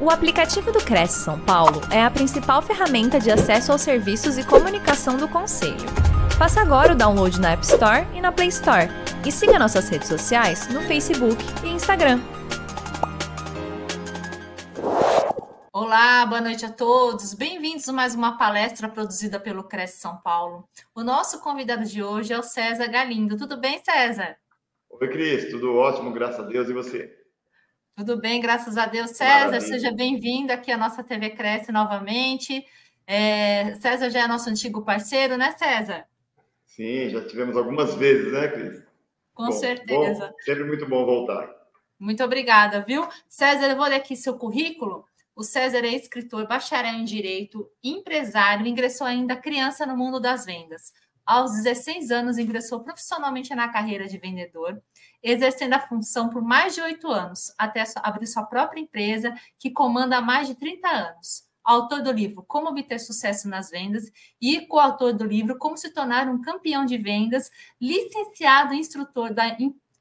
O aplicativo do Cresce São Paulo é a principal ferramenta de acesso aos serviços e comunicação do Conselho. Faça agora o download na App Store e na Play Store. E siga nossas redes sociais no Facebook e Instagram. Olá, boa noite a todos. Bem-vindos a mais uma palestra produzida pelo Cresce São Paulo. O nosso convidado de hoje é o César Galindo. Tudo bem, César? Oi, Cris. Tudo ótimo, graças a Deus. E você? Tudo bem, graças a Deus. César, Maravilha. seja bem-vindo aqui à nossa TV Cresce novamente. É, César já é nosso antigo parceiro, né, César? Sim, já tivemos algumas vezes, né, Cris? Com bom, certeza. Bom, sempre muito bom voltar. Muito obrigada, viu? César, eu vou ler aqui seu currículo. O César é escritor, bacharel em Direito, empresário, ingressou ainda criança no mundo das vendas. Aos 16 anos, ingressou profissionalmente na carreira de vendedor exercendo a função por mais de oito anos, até abrir sua própria empresa, que comanda há mais de 30 anos. Autor do livro Como Obter Sucesso nas Vendas e coautor do livro Como Se Tornar um Campeão de Vendas, licenciado instrutor da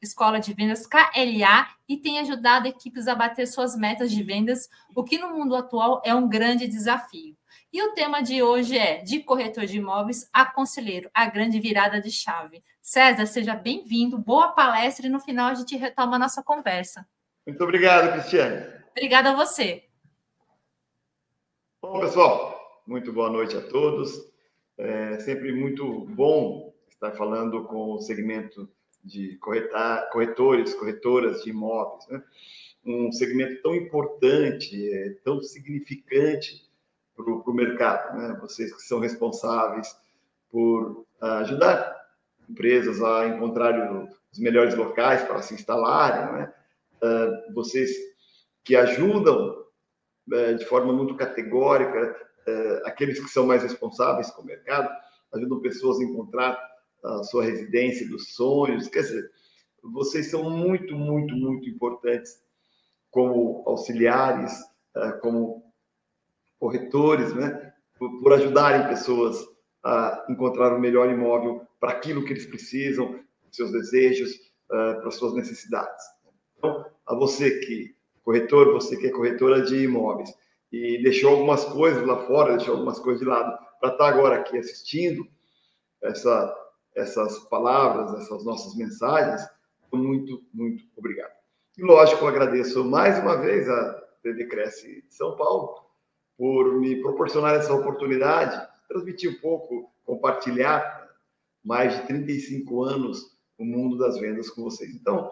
Escola de Vendas KLA e tem ajudado equipes a bater suas metas de vendas, o que no mundo atual é um grande desafio. E o tema de hoje é de corretor de imóveis a conselheiro, a grande virada de chave. César, seja bem-vindo, boa palestra e no final a gente retoma a nossa conversa. Muito obrigado, Cristiane. Obrigada a você. Bom, pessoal, muito boa noite a todos. É sempre muito bom estar falando com o segmento de corretar, corretores, corretoras de imóveis, né? um segmento tão importante, é, tão significante para o mercado. Né? Vocês que são responsáveis por ajudar empresas a encontrar os melhores locais para se instalarem, né? Uh, vocês que ajudam uh, de forma muito categórica uh, aqueles que são mais responsáveis com o mercado, ajudam pessoas a encontrar a sua residência dos sonhos, quer dizer, vocês são muito, muito, muito importantes como auxiliares, como corretores, né? Por, por ajudarem pessoas a encontrar o melhor imóvel para aquilo que eles precisam, seus desejos, uh, para suas necessidades. Então, a você que corretor, você que é corretora de imóveis e deixou algumas coisas lá fora, deixou algumas coisas de lado para estar agora aqui assistindo essa, essas palavras, essas nossas mensagens, muito, muito obrigado. E lógico, agradeço mais uma vez a TV Cresce de São Paulo por me proporcionar essa oportunidade, transmitir um pouco, compartilhar mais de 35 anos no mundo das vendas com vocês. Então,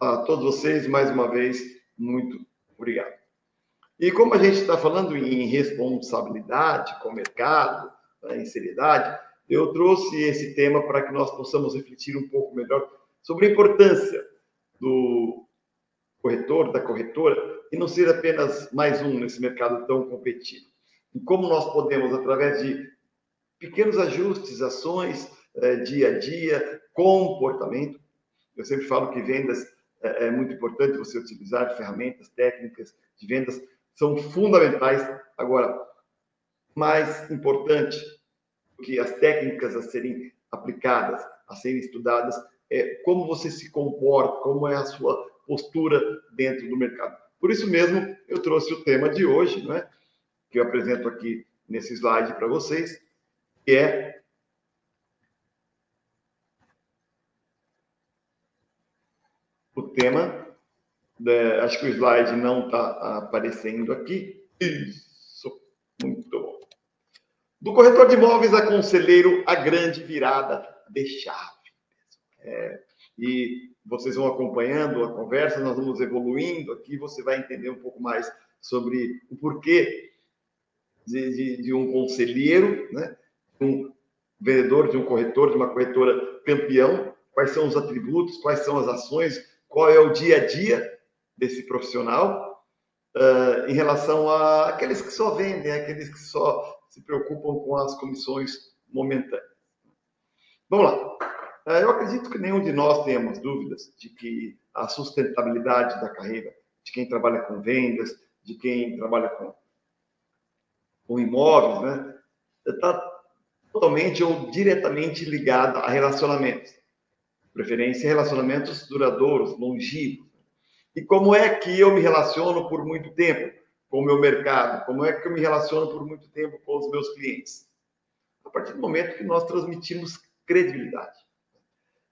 a todos vocês, mais uma vez, muito obrigado. E como a gente está falando em responsabilidade com o mercado, né, em seriedade, eu trouxe esse tema para que nós possamos refletir um pouco melhor sobre a importância do corretor, da corretora, e não ser apenas mais um nesse mercado tão competitivo. E como nós podemos, através de pequenos ajustes, ações, é, dia a dia, comportamento. Eu sempre falo que vendas é, é muito importante você utilizar ferramentas técnicas de vendas, são fundamentais. Agora, mais importante do que as técnicas a serem aplicadas, a serem estudadas, é como você se comporta, como é a sua postura dentro do mercado. Por isso mesmo, eu trouxe o tema de hoje, né, que eu apresento aqui nesse slide para vocês, que é tema. É, acho que o slide não está aparecendo aqui. Isso, muito bom. Do corretor de imóveis a conselheiro, a grande virada de chave. É, e vocês vão acompanhando a conversa, nós vamos evoluindo aqui, você vai entender um pouco mais sobre o porquê de, de, de um conselheiro, né? um vendedor, de um corretor, de uma corretora campeão, quais são os atributos, quais são as ações, qual é o dia a dia desse profissional uh, em relação a aqueles que só vendem, aqueles que só se preocupam com as comissões momentâneas. Vamos lá. Uh, eu acredito que nenhum de nós temos dúvidas de que a sustentabilidade da carreira de quem trabalha com vendas, de quem trabalha com, com imóveis, né, está totalmente ou diretamente ligada a relacionamentos preferência relacionamentos duradouros, longínquos. E como é que eu me relaciono por muito tempo? com o meu mercado? Como é que eu me relaciono por muito tempo com os meus clientes? A partir do momento que nós transmitimos credibilidade.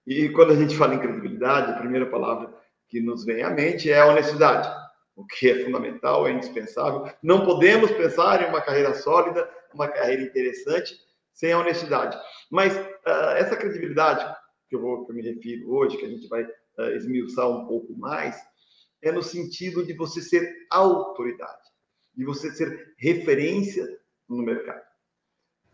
E quando a gente fala em credibilidade, a primeira palavra que nos vem à mente é honestidade, o que é fundamental, é indispensável. Não podemos pensar em uma carreira sólida, uma carreira interessante, sem a honestidade. Mas uh, essa credibilidade que eu, vou, que eu me refiro hoje, que a gente vai uh, esmiuçar um pouco mais, é no sentido de você ser autoridade, de você ser referência no mercado.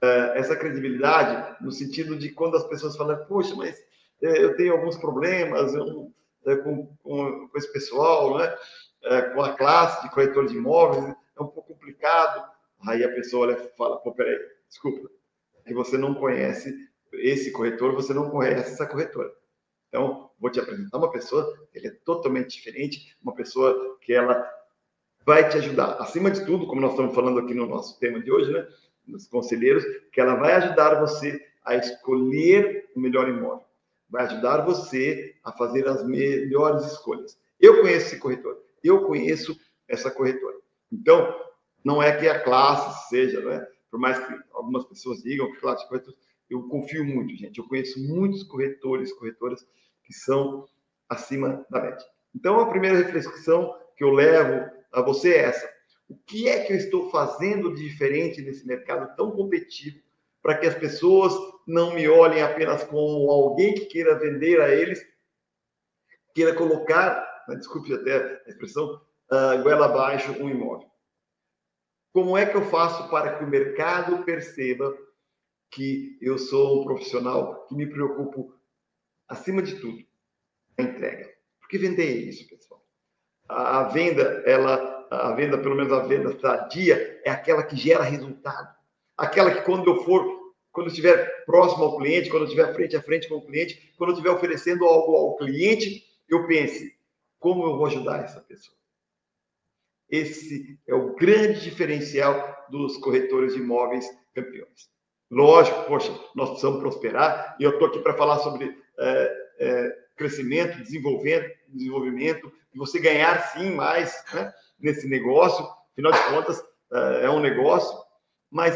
Uh, essa credibilidade no sentido de quando as pessoas falam, poxa, mas eu tenho alguns problemas eu, eh, com, com, com, esse pessoal, né? Eh, com a classe de corretor de imóveis, é um pouco complicado. Aí a pessoa olha fala, pô, peraí, desculpa, que você não conhece esse corretor, você não conhece essa corretora. Então, vou te apresentar uma pessoa que é totalmente diferente, uma pessoa que ela vai te ajudar. Acima de tudo, como nós estamos falando aqui no nosso tema de hoje, né, nos conselheiros, que ela vai ajudar você a escolher o melhor imóvel, vai ajudar você a fazer as melhores escolhas. Eu conheço esse corretor, eu conheço essa corretora. Então, não é que a classe seja, né? por mais que algumas pessoas digam que classe de corretores, eu confio muito, gente. Eu conheço muitos corretores, corretoras que são acima da média. Então, a primeira reflexão que eu levo a você é essa. O que é que eu estou fazendo de diferente nesse mercado tão competitivo para que as pessoas não me olhem apenas como alguém que queira vender a eles, queira colocar, né, desculpe até a expressão, uh, goela abaixo um imóvel. Como é que eu faço para que o mercado perceba que eu sou um profissional que me preocupo, acima de tudo, a entrega? Porque vender é isso, pessoal. A, venda, ela, a venda, pelo menos a venda sadia, é aquela que gera resultado. Aquela que quando eu for, quando estiver próximo ao cliente, quando estiver frente a frente com o cliente, quando estiver oferecendo algo ao cliente, eu pense, como eu vou ajudar essa pessoa? Esse é o grande diferencial dos corretores de imóveis campeões. Lógico, poxa, nós precisamos prosperar e eu estou aqui para falar sobre é, é, crescimento, desenvolvimento, desenvolvimento, e você ganhar sim mais né, nesse negócio. Afinal de contas, é, é um negócio, mas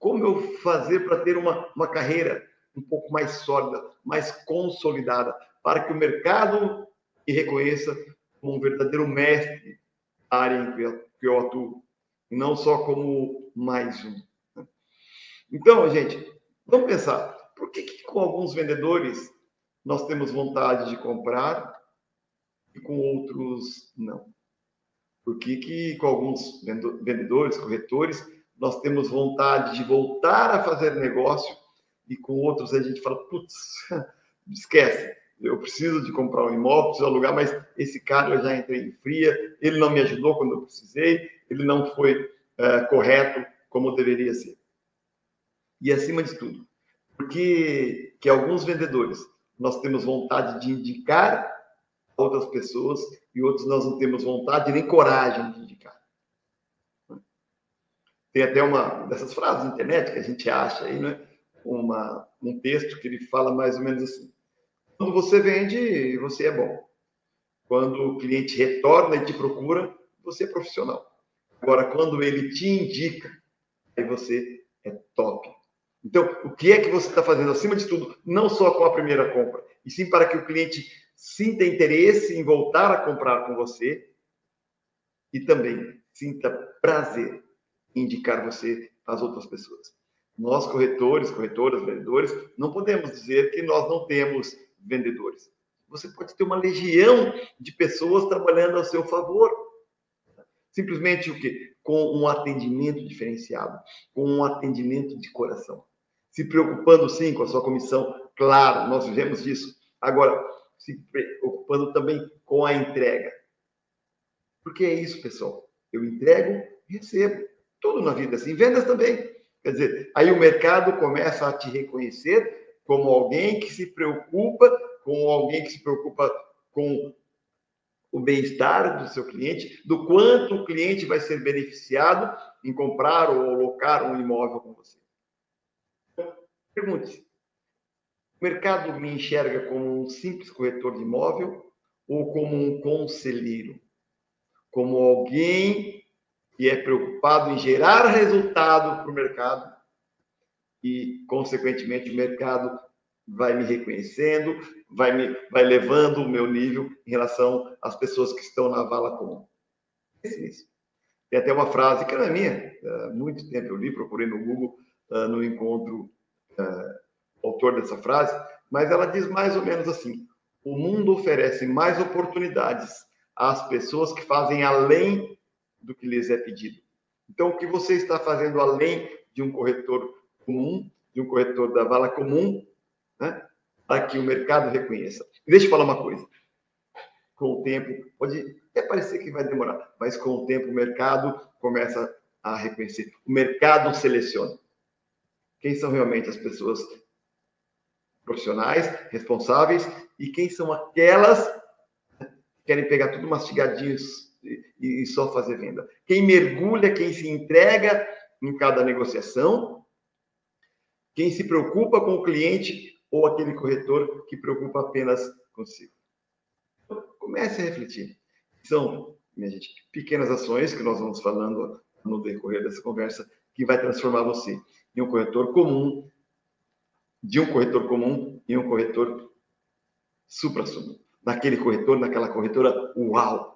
como eu fazer para ter uma, uma carreira um pouco mais sólida, mais consolidada, para que o mercado me reconheça como um verdadeiro mestre área em que eu, que eu atuo, não só como mais um. Né? Então, gente, vamos pensar, por que, que com alguns vendedores nós temos vontade de comprar e com outros não? Por que, que com alguns vendedores, corretores, nós temos vontade de voltar a fazer negócio e com outros a gente fala, putz, esquece, eu preciso de comprar um imóvel, preciso alugar, mas esse cara eu já entrei em fria, ele não me ajudou quando eu precisei, ele não foi é, correto como deveria ser. E acima de tudo, porque que alguns vendedores nós temos vontade de indicar outras pessoas e outros nós não temos vontade nem coragem de. Tem até uma dessas frases na internet que a gente acha aí, né? Uma, um texto que ele fala mais ou menos assim: quando você vende, você é bom. Quando o cliente retorna e te procura, você é profissional. Agora, quando ele te indica, aí você é top. Então, o que é que você está fazendo, acima de tudo, não só com a primeira compra, e sim para que o cliente sinta interesse em voltar a comprar com você e também sinta prazer indicar você às outras pessoas. Nós, corretores, corretoras, vendedores, não podemos dizer que nós não temos vendedores. Você pode ter uma legião de pessoas trabalhando a seu favor. Simplesmente o quê? Com um atendimento diferenciado, com um atendimento de coração. Se preocupando sim com a sua comissão, claro, nós vivemos disso. Agora, se preocupando também com a entrega. Porque é isso, pessoal. Eu entrego recebo. Tudo na vida assim. Vendas também. Quer dizer, aí o mercado começa a te reconhecer como alguém que se preocupa, como alguém que se preocupa com o bem-estar do seu cliente, do quanto o cliente vai ser beneficiado em comprar ou alocar um imóvel com você. Então, pergunte-se: o mercado me enxerga como um simples corretor de imóvel ou como um conselheiro? Como alguém e é preocupado em gerar resultado para o mercado e, consequentemente, o mercado vai me reconhecendo, vai me vai levando o meu nível em relação às pessoas que estão na vala comum. Esse mesmo. Tem até uma frase que não é minha, há muito tempo eu li, procurei no Google, no encontro, autor dessa frase, mas ela diz mais ou menos assim: o mundo oferece mais oportunidades às pessoas que fazem além do que lhes é pedido. Então, o que você está fazendo além de um corretor comum, de um corretor da vala comum, né? para que o mercado reconheça. Deixa eu falar uma coisa. Com o tempo, pode até parecer que vai demorar, mas com o tempo o mercado começa a reconhecer. O mercado seleciona. Quem são realmente as pessoas profissionais, responsáveis, e quem são aquelas que querem pegar tudo mastigadinhos e, e só fazer venda. Quem mergulha, quem se entrega em cada negociação, quem se preocupa com o cliente ou aquele corretor que preocupa apenas consigo. Comece a refletir. São, minha gente, pequenas ações que nós vamos falando no decorrer dessa conversa que vai transformar você em um corretor comum, de um corretor comum em um corretor supra-sumo. Naquele corretor, naquela corretora, uau!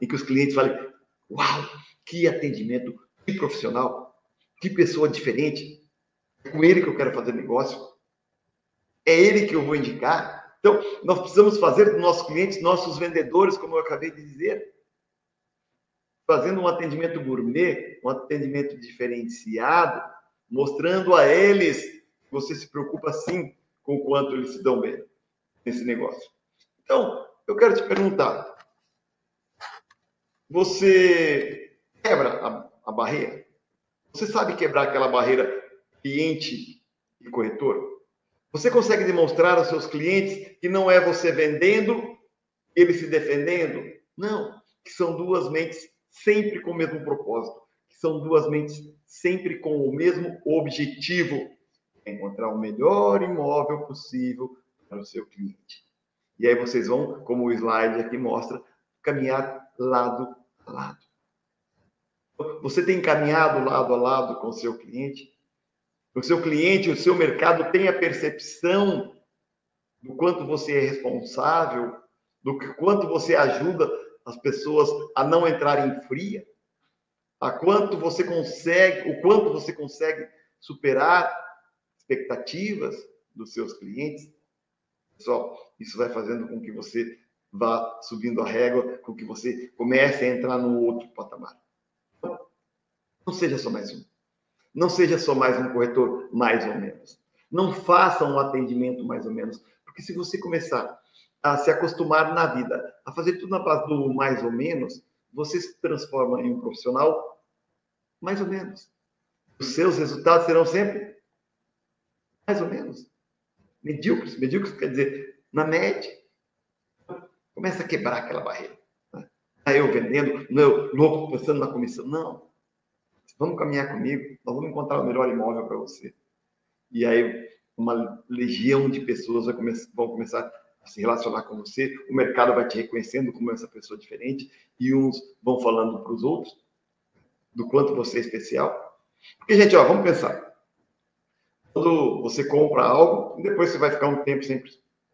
Em que os clientes falem, uau, que atendimento, que profissional, que pessoa diferente. É com ele que eu quero fazer negócio. É ele que eu vou indicar. Então, nós precisamos fazer dos nossos clientes nossos vendedores, como eu acabei de dizer fazendo um atendimento gourmet, um atendimento diferenciado, mostrando a eles que você se preocupa sim com o quanto eles se dão bem nesse negócio. Então, eu quero te perguntar: você quebra a, a barreira? Você sabe quebrar aquela barreira cliente e corretor? Você consegue demonstrar aos seus clientes que não é você vendendo, ele se defendendo? Não, que são duas mentes sempre com o mesmo propósito, que são duas mentes sempre com o mesmo objetivo, encontrar o melhor imóvel possível para o seu cliente. E aí vocês vão, como o slide aqui mostra, caminhar lado lado. Você tem caminhado lado a lado com o seu cliente? O seu cliente, o seu mercado tem a percepção do quanto você é responsável, do quanto você ajuda as pessoas a não entrarem fria? A quanto você consegue, o quanto você consegue superar expectativas dos seus clientes? Pessoal, isso vai fazendo com que você vá subindo a régua, com que você comece a entrar no outro patamar. Não seja só mais um. Não seja só mais um corretor, mais ou menos. Não faça um atendimento mais ou menos. Porque se você começar a se acostumar na vida, a fazer tudo na base do mais ou menos, você se transforma em um profissional mais ou menos. Os seus resultados serão sempre mais ou menos. Medíocres. Medíocres quer dizer na média. Começa a quebrar aquela barreira. Né? Tá eu vendendo, não eu louco pensando na comissão. Não. Vamos caminhar comigo, nós vamos encontrar o melhor imóvel para você. E aí uma legião de pessoas vão começar se relacionar com você, o mercado vai te reconhecendo como essa pessoa diferente e uns vão falando para os outros do quanto você é especial. Porque, gente, ó, vamos pensar. Quando você compra algo, depois você vai ficar um tempo sem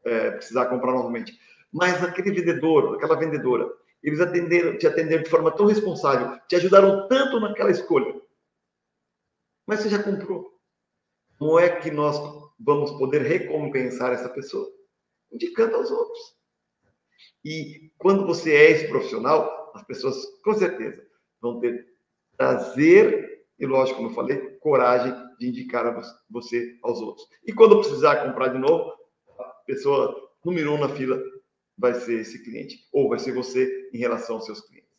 é, precisar comprar novamente. Mas aquele vendedor, aquela vendedora, eles atenderam, te atenderam de forma tão responsável, te ajudaram tanto naquela escolha. Mas você já comprou. Como é que nós vamos poder recompensar essa pessoa? indicando aos outros. E quando você é esse profissional, as pessoas com certeza vão ter prazer e, lógico, como eu falei, coragem de indicar a você aos outros. E quando precisar comprar de novo, a pessoa número um na fila vai ser esse cliente, ou vai ser você em relação aos seus clientes.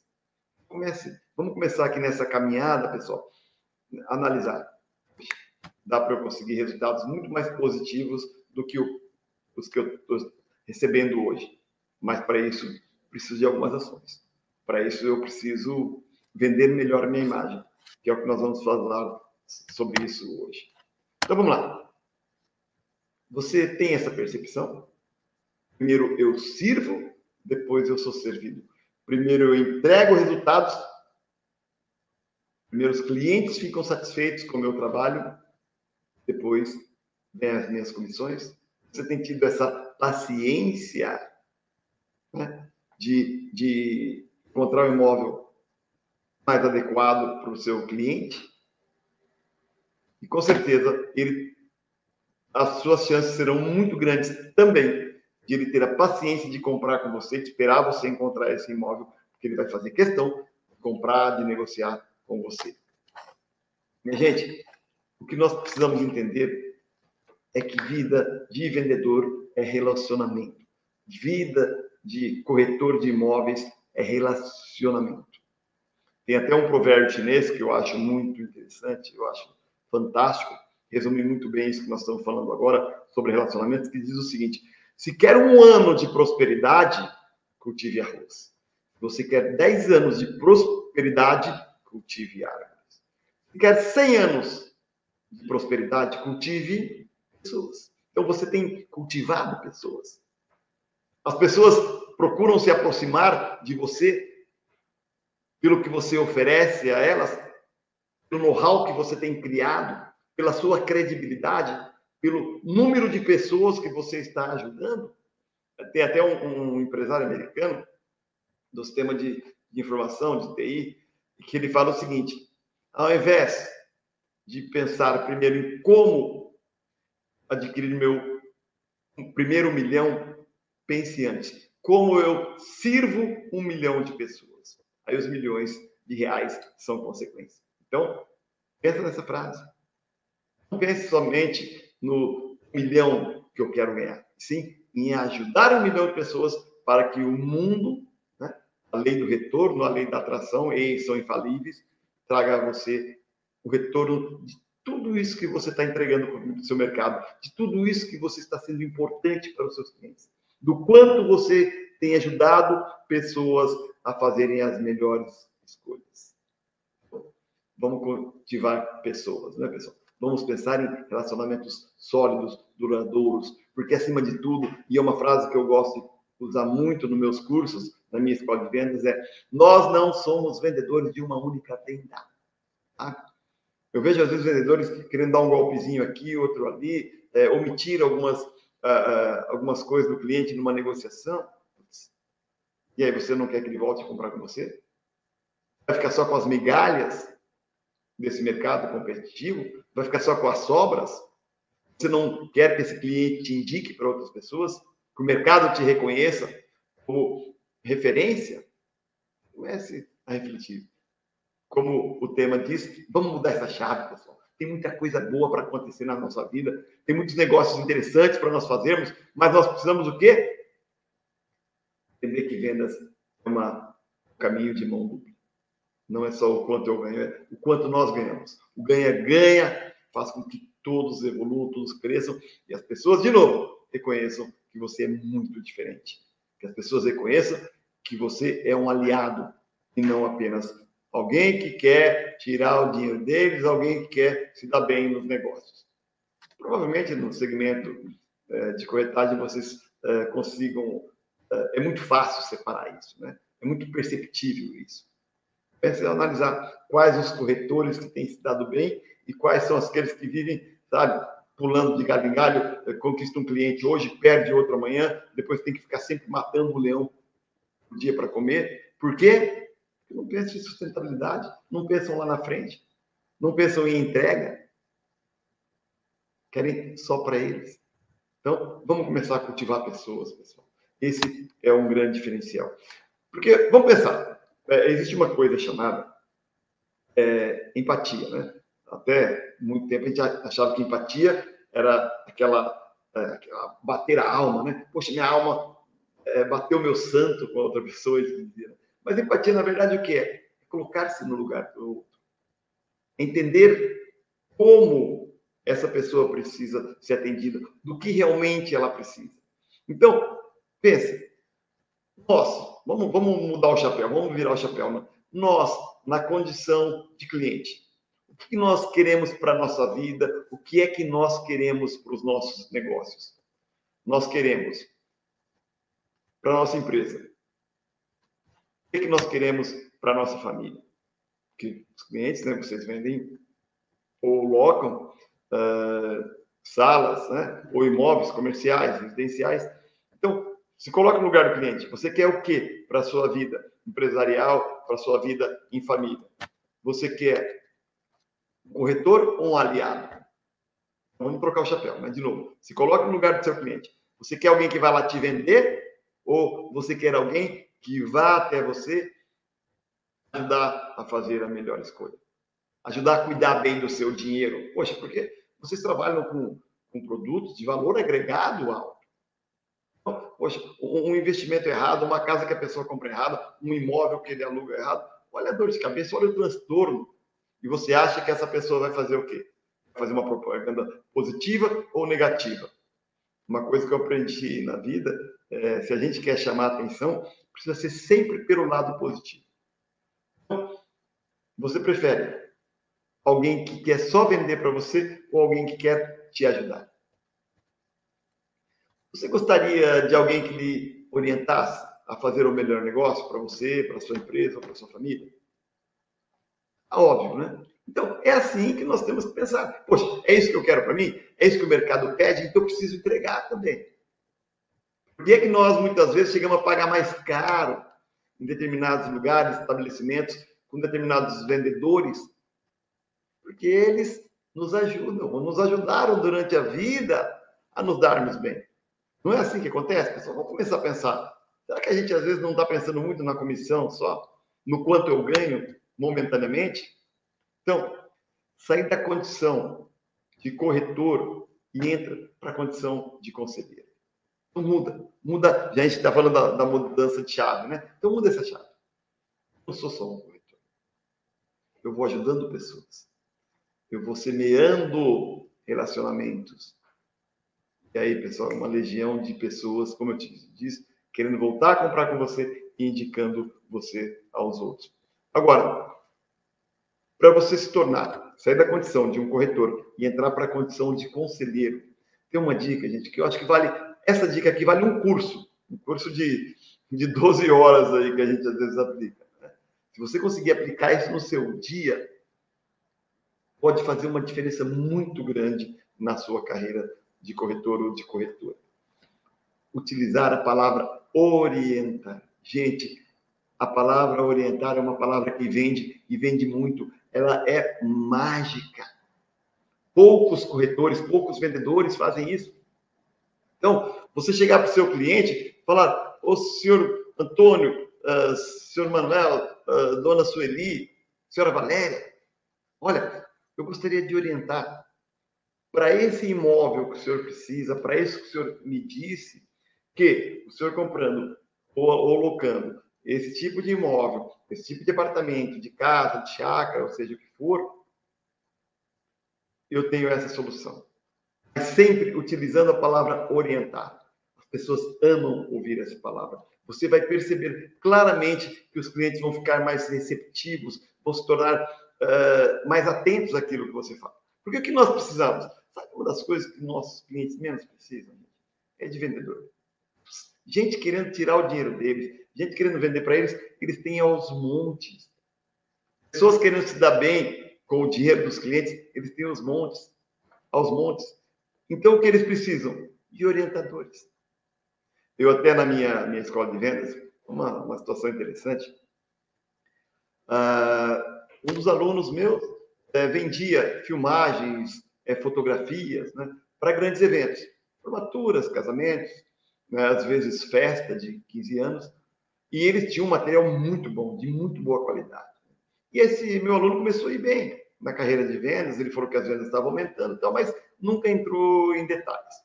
Comece, vamos começar aqui nessa caminhada, pessoal, analisar. Dá para eu conseguir resultados muito mais positivos do que o os que eu estou recebendo hoje. Mas para isso, preciso de algumas ações. Para isso, eu preciso vender melhor a minha imagem, que é o que nós vamos falar sobre isso hoje. Então, vamos lá. Você tem essa percepção? Primeiro eu sirvo, depois eu sou servido. Primeiro eu entrego resultados, Primeiro, os clientes ficam satisfeitos com o meu trabalho, depois vem as minhas comissões. Você tem tido essa paciência né, de, de encontrar o um imóvel mais adequado para o seu cliente? E com certeza ele, as suas chances serão muito grandes também de ele ter a paciência de comprar com você, de esperar você encontrar esse imóvel, porque ele vai fazer questão de comprar, de negociar com você. Minha gente, o que nós precisamos entender é que vida de vendedor é relacionamento. Vida de corretor de imóveis é relacionamento. Tem até um provérbio chinês que eu acho muito interessante, eu acho fantástico, resume muito bem isso que nós estamos falando agora sobre relacionamentos, que diz o seguinte: se quer um ano de prosperidade, cultive arroz. Se você quer 10 anos de prosperidade, cultive árvores. Se quer 100 anos de prosperidade, cultive pessoas. Então você tem cultivado pessoas. As pessoas procuram se aproximar de você pelo que você oferece a elas, pelo know-how que você tem criado, pela sua credibilidade, pelo número de pessoas que você está ajudando. Tem até um, um empresário americano do sistema de, de informação, de TI, que ele fala o seguinte: ao invés de pensar primeiro em como adquirir meu primeiro milhão, pense antes. Como eu sirvo um milhão de pessoas? Aí os milhões de reais são consequência. Então, pensa nessa frase. Não pense somente no milhão que eu quero ganhar, sim em ajudar um milhão de pessoas para que o mundo, né, a lei do retorno, a lei da atração, e são infalíveis, traga a você o retorno de tudo isso que você está entregando para o seu mercado, de tudo isso que você está sendo importante para os seus clientes, do quanto você tem ajudado pessoas a fazerem as melhores escolhas. Vamos cultivar pessoas, né, pessoal? Vamos pensar em relacionamentos sólidos, duradouros, porque acima de tudo, e é uma frase que eu gosto de usar muito nos meus cursos, na minha escola de vendas, é: nós não somos vendedores de uma única tenda. Tá? Eu vejo às vezes vendedores querendo dar um golpezinho aqui, outro ali, é, omitir algumas, uh, uh, algumas coisas do cliente numa negociação. E aí você não quer que ele volte a comprar com você? Vai ficar só com as migalhas desse mercado competitivo? Vai ficar só com as sobras? Você não quer que esse cliente te indique para outras pessoas? Que o mercado te reconheça como referência? Comece a refletir. Como o tema diz, vamos mudar essa chave, pessoal. Tem muita coisa boa para acontecer na nossa vida, tem muitos negócios interessantes para nós fazermos, mas nós precisamos o quê? Entender que vendas é uma, um caminho de mão dupla. Não é só o quanto eu ganho, é o quanto nós ganhamos. O ganha-ganha faz com que todos evoluam, todos cresçam e as pessoas, de novo, reconheçam que você é muito diferente. Que as pessoas reconheçam que você é um aliado e não apenas alguém que quer tirar o dinheiro deles, alguém que quer se dar bem nos negócios. Provavelmente no segmento é, de corretagem vocês é, consigam. É, é muito fácil separar isso, né? É muito perceptível isso. Pense em analisar quais os corretores que têm se dado bem e quais são aqueles que vivem, sabe, pulando de galho em galho, eh, conquista um cliente hoje, perde outro amanhã, depois tem que ficar sempre matando o leão o dia para comer. Por quê? Porque não pensam em sustentabilidade, não pensam lá na frente, não pensam em entrega, querem só para eles. Então, vamos começar a cultivar pessoas, pessoal. Esse é um grande diferencial. Porque, vamos pensar, é, existe uma coisa chamada é, empatia, né? Até muito tempo a gente achava que empatia era aquela, é, aquela bater a alma, né? Poxa, minha alma é, bateu meu santo com a outra pessoa. Mas empatia, na verdade, o que é? É colocar-se no lugar do outro. Entender como essa pessoa precisa ser atendida, do que realmente ela precisa. Então, pense, nós, vamos, vamos mudar o chapéu, vamos virar o chapéu. Né? Nós, na condição de cliente, o que nós queremos para a nossa vida? O que é que nós queremos para os nossos negócios? Nós queremos para a nossa empresa. O que é que nós queremos para a nossa família? que os clientes, né, vocês vendem ou locam uh, salas, né, ou imóveis comerciais, residenciais. Então, se coloca no lugar do cliente. Você quer o quê para a sua vida empresarial, para a sua vida em família? Você quer um corretor ou um aliado? Vamos trocar o chapéu, mas de novo, se coloca no lugar do seu cliente. Você quer alguém que vai lá te vender ou você quer alguém que vá até você ajudar a fazer a melhor escolha? Ajudar a cuidar bem do seu dinheiro. Poxa, porque vocês trabalham com, com produtos de valor agregado alto. Poxa, um investimento errado, uma casa que a pessoa compra errada, um imóvel que ele aluga errado. Olha a dor de cabeça, olha o transtorno. E você acha que essa pessoa vai fazer o quê? fazer uma propaganda positiva ou negativa. Uma coisa que eu aprendi na vida, é, se a gente quer chamar atenção, precisa ser sempre pelo lado positivo. Então, você prefere alguém que quer só vender para você ou alguém que quer te ajudar? Você gostaria de alguém que lhe orientasse a fazer o melhor negócio para você, para sua empresa, para sua família? Óbvio, né? Então, é assim que nós temos que pensar. Poxa, é isso que eu quero para mim? É isso que o mercado pede? Então, eu preciso entregar também. Por que é que nós, muitas vezes, chegamos a pagar mais caro em determinados lugares, estabelecimentos, com determinados vendedores? Porque eles nos ajudam, ou nos ajudaram durante a vida a nos darmos bem. Não é assim que acontece, pessoal? Vamos começar a pensar. Será que a gente, às vezes, não está pensando muito na comissão só? No quanto eu ganho momentaneamente? Então, sair da condição de corretor e entra para a condição de conselheiro. Então muda, muda. Já a gente está falando da, da, mudança de chave, né? Então muda essa chave. Eu sou só um corretor. Eu vou ajudando pessoas. Eu vou semeando relacionamentos. E aí, pessoal, uma legião de pessoas, como eu te disse, querendo voltar a comprar com você e indicando você aos outros. Agora, para você se tornar, sair da condição de um corretor e entrar para a condição de conselheiro, tem uma dica, gente, que eu acho que vale. Essa dica aqui vale um curso, um curso de, de 12 horas aí que a gente às vezes aplica. Né? Se você conseguir aplicar isso no seu dia, pode fazer uma diferença muito grande na sua carreira de corretor ou de corretora. Utilizar a palavra orientar. Gente, a palavra orientar é uma palavra que vende e vende muito ela é mágica. Poucos corretores, poucos vendedores fazem isso. Então, você chegar para o seu cliente, falar, ô senhor Antônio, uh, senhor Manuel, uh, dona Sueli, senhora Valéria, olha, eu gostaria de orientar para esse imóvel que o senhor precisa, para isso que o senhor me disse, que o senhor comprando ou, ou locando esse tipo de imóvel, esse tipo de apartamento, de casa, de chácara, ou seja, o que for, eu tenho essa solução. Sempre utilizando a palavra orientar. As pessoas amam ouvir essa palavra. Você vai perceber claramente que os clientes vão ficar mais receptivos, vão se tornar uh, mais atentos àquilo que você fala. Porque o que nós precisamos? Sabe uma das coisas que nossos clientes menos precisam? É de vendedor. Gente querendo tirar o dinheiro deles, gente querendo vender para eles, eles têm aos montes. Pessoas querendo se dar bem com o dinheiro dos clientes, eles têm aos montes, aos montes. Então, o que eles precisam? De orientadores. Eu até na minha, minha escola de vendas, uma, uma situação interessante, uh, um dos alunos meus vendia filmagens, uh, fotografias, né, para grandes eventos, formaturas, casamentos, né, às vezes festa de 15 anos, e eles tinham um material muito bom, de muito boa qualidade. E esse meu aluno começou a ir bem na carreira de vendas, ele falou que as vendas estavam aumentando, então, mas nunca entrou em detalhes.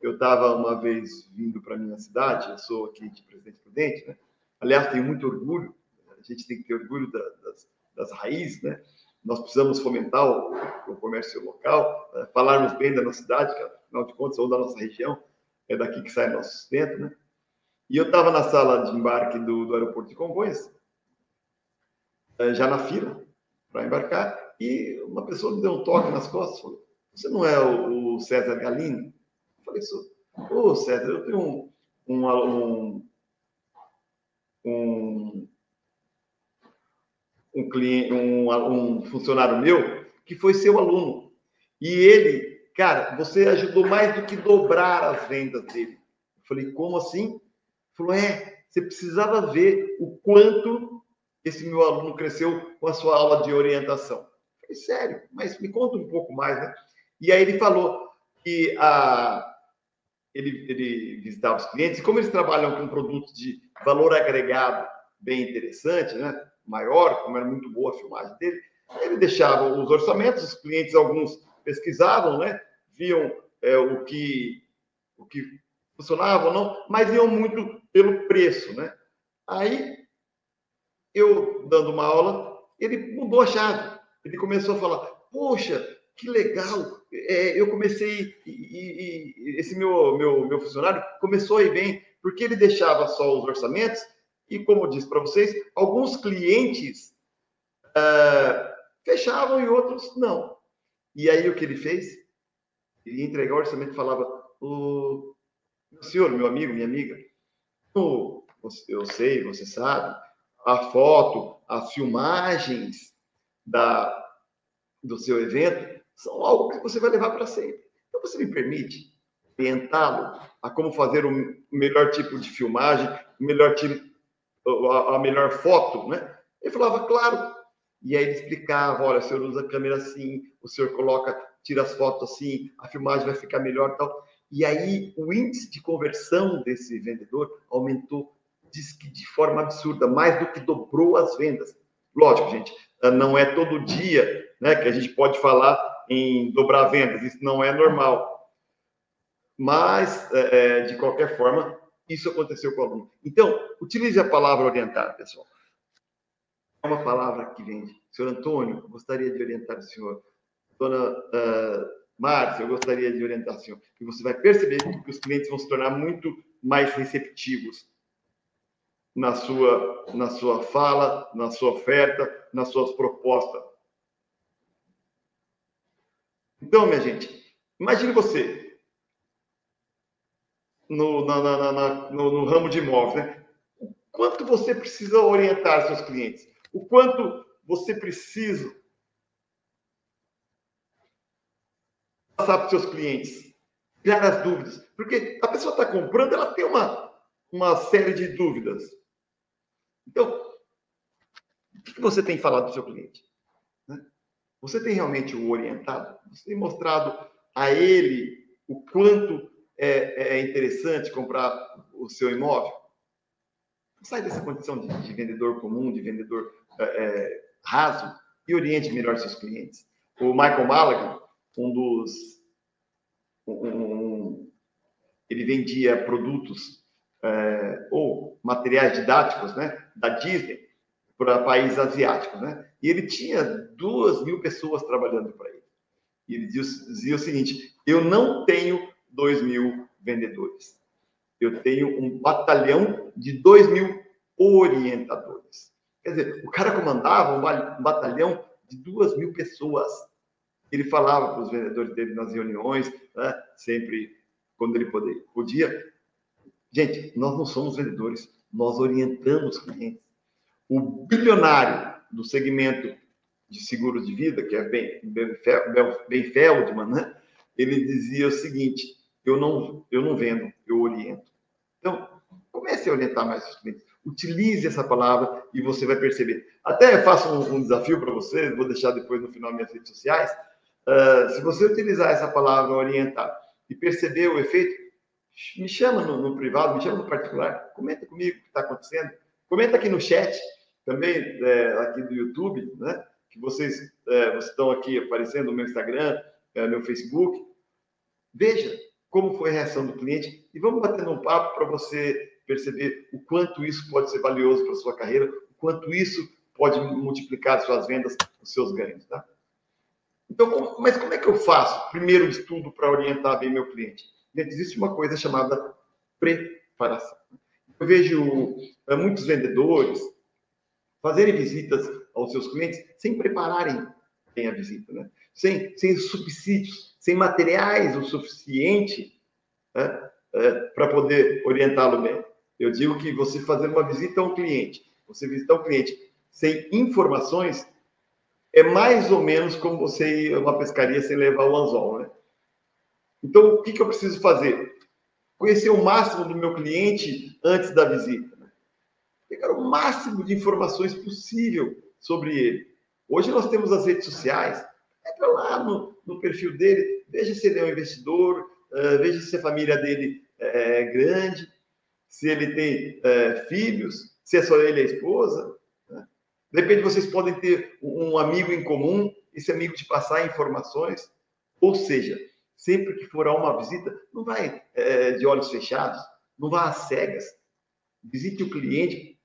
Eu estava uma vez vindo para minha cidade, eu sou aqui de Presidente Prudente, né? Aliás, tenho muito orgulho, a gente tem que ter orgulho da, das, das, raízes, né? Nós precisamos fomentar o, o comércio local, né? falarmos bem da nossa cidade, que afinal de contas, ou da nossa região, é daqui que sai nosso sustento, né? E eu estava na sala de embarque do, do aeroporto de Congonhas, eh, já na fila para embarcar, e uma pessoa me deu um toque nas costas, falou, você não é o, o César Galini? Eu falei, sou. Ô, César, eu tenho um, um, um, um um, cliente, um, um funcionário meu que foi seu aluno. E ele, cara, você ajudou mais do que dobrar as vendas dele. Eu falei, como assim? Ele falou, é, você precisava ver o quanto esse meu aluno cresceu com a sua aula de orientação. Eu falei, sério, mas me conta um pouco mais, né? E aí ele falou que a, ele, ele visitava os clientes, e como eles trabalham com produtos de valor agregado bem interessante, né? Maior, como era muito boa a filmagem dele, ele deixava os orçamentos, os clientes, alguns pesquisavam, né? viam é, o, que, o que funcionava ou não, mas iam muito pelo preço. Né? Aí, eu dando uma aula, ele mudou a chave. Ele começou a falar: Poxa, que legal! É, eu comecei, e, e, e, esse meu, meu, meu funcionário começou a ir bem, porque ele deixava só os orçamentos, e como eu disse para vocês, alguns clientes uh, fechavam e outros não. E aí o que ele fez? Ele ia entregar o orçamento e falava: o senhor, meu amigo, minha amiga, eu sei, você sabe, a foto, as filmagens da, do seu evento são algo que você vai levar para sempre. Então, você me permite orientá-lo a como fazer o melhor tipo de filmagem, o melhor tipo, a melhor foto, né? Ele falava, claro. E aí ele explicava, olha, o senhor usa a câmera assim, o senhor coloca, tira as fotos assim, a filmagem vai ficar melhor tal. E aí o índice de conversão desse vendedor aumentou, diz que de forma absurda, mais do que dobrou as vendas. Lógico, gente, não é todo dia né, que a gente pode falar em dobrar vendas, isso não é normal. Mas, é, de qualquer forma, isso aconteceu com o aluno. Então, utilize a palavra orientar, pessoal. É uma palavra que vende. Senhor Antônio, gostaria de orientar o senhor. Dona uh, Márcia, eu gostaria de orientar o senhor. E você vai perceber que os clientes vão se tornar muito mais receptivos na sua, na sua fala, na sua oferta, nas suas propostas. Então, minha gente, imagine você no, na, na, na, no, no ramo de imóveis, né? O quanto você precisa orientar seus clientes? O quanto você precisa passar para os seus clientes, tirar as dúvidas. Porque a pessoa está comprando, ela tem uma, uma série de dúvidas. Então, o que você tem falado para o seu cliente? Você tem realmente o orientado? Você tem mostrado a ele o quanto é, é interessante comprar o seu imóvel? Sai dessa condição de, de vendedor comum, de vendedor é, é, raso e oriente melhor seus clientes. O Michael Malagan, um dos. Um, um, ele vendia produtos é, ou materiais didáticos né, da Disney para países asiáticos. Né? E ele tinha duas mil pessoas trabalhando para ele. E ele dizia o seguinte: eu não tenho dois mil vendedores. Eu tenho um batalhão de dois mil orientadores. Quer dizer, o cara comandava um batalhão de duas mil pessoas. Ele falava para os vendedores dele nas reuniões, né? sempre quando ele podia. Gente, nós não somos vendedores, nós orientamos clientes. O bilionário do segmento de seguro de vida, que é Ben, ben Feldman, né? ele dizia o seguinte: eu não, eu não vendo, eu oriento. Então, comece a orientar mais os clientes. Utilize essa palavra e você vai perceber. Até faço um, um desafio para você, vou deixar depois no final minhas redes sociais. Uh, se você utilizar essa palavra orientar e perceber o efeito, me chama no, no privado, me chama no particular, comenta comigo o que está acontecendo, comenta aqui no chat também é, aqui do YouTube, né? Que vocês, é, vocês estão aqui aparecendo no meu Instagram, é, meu Facebook. Veja como foi a reação do cliente e vamos batendo um papo para você perceber o quanto isso pode ser valioso para sua carreira, o quanto isso pode multiplicar suas vendas, os seus ganhos, tá? Então, mas como é que eu faço? Primeiro estudo para orientar bem meu cliente. Existe uma coisa chamada preparação. Eu vejo é, muitos vendedores fazerem visitas aos seus clientes sem prepararem bem a visita, né? sem, sem subsídios, sem materiais o suficiente né? é, para poder orientá-lo bem. Eu digo que você fazer uma visita a um cliente, você visitar um cliente sem informações é mais ou menos como você ir a uma pescaria sem levar o anzol, né? Então, o que, que eu preciso fazer? Conhecer o máximo do meu cliente antes da visita. Né? Pegar o máximo de informações possível sobre ele. Hoje nós temos as redes sociais. Entra lá no, no perfil dele, veja se ele é um investidor, uh, veja se a família dele é grande, se ele tem uh, filhos, se é só ele a esposa. Né? De repente vocês podem ter um amigo em comum, esse amigo te passar informações. Ou seja, sempre que for a uma visita, não vai de olhos fechados, não vá às cegas. Visite o cliente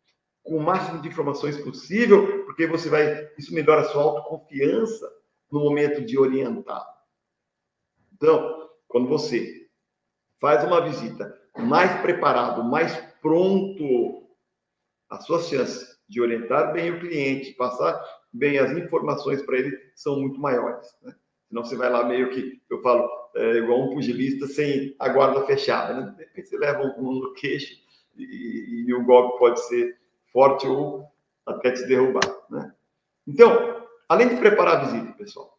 com o máximo de informações possível, porque você vai, isso melhora a sua autoconfiança no momento de orientar. Então, quando você faz uma visita mais preparado, mais pronto, as suas chances de orientar bem o cliente, passar bem as informações para ele são muito maiores. Né? Senão você vai lá meio que, eu falo, é, igual um pugilista sem a guarda fechada. Né? De repente você leva um, no queixo e, e, o golpe pode ser forte ou até te derrubar. Né? Então, além de preparar a visita, pessoal.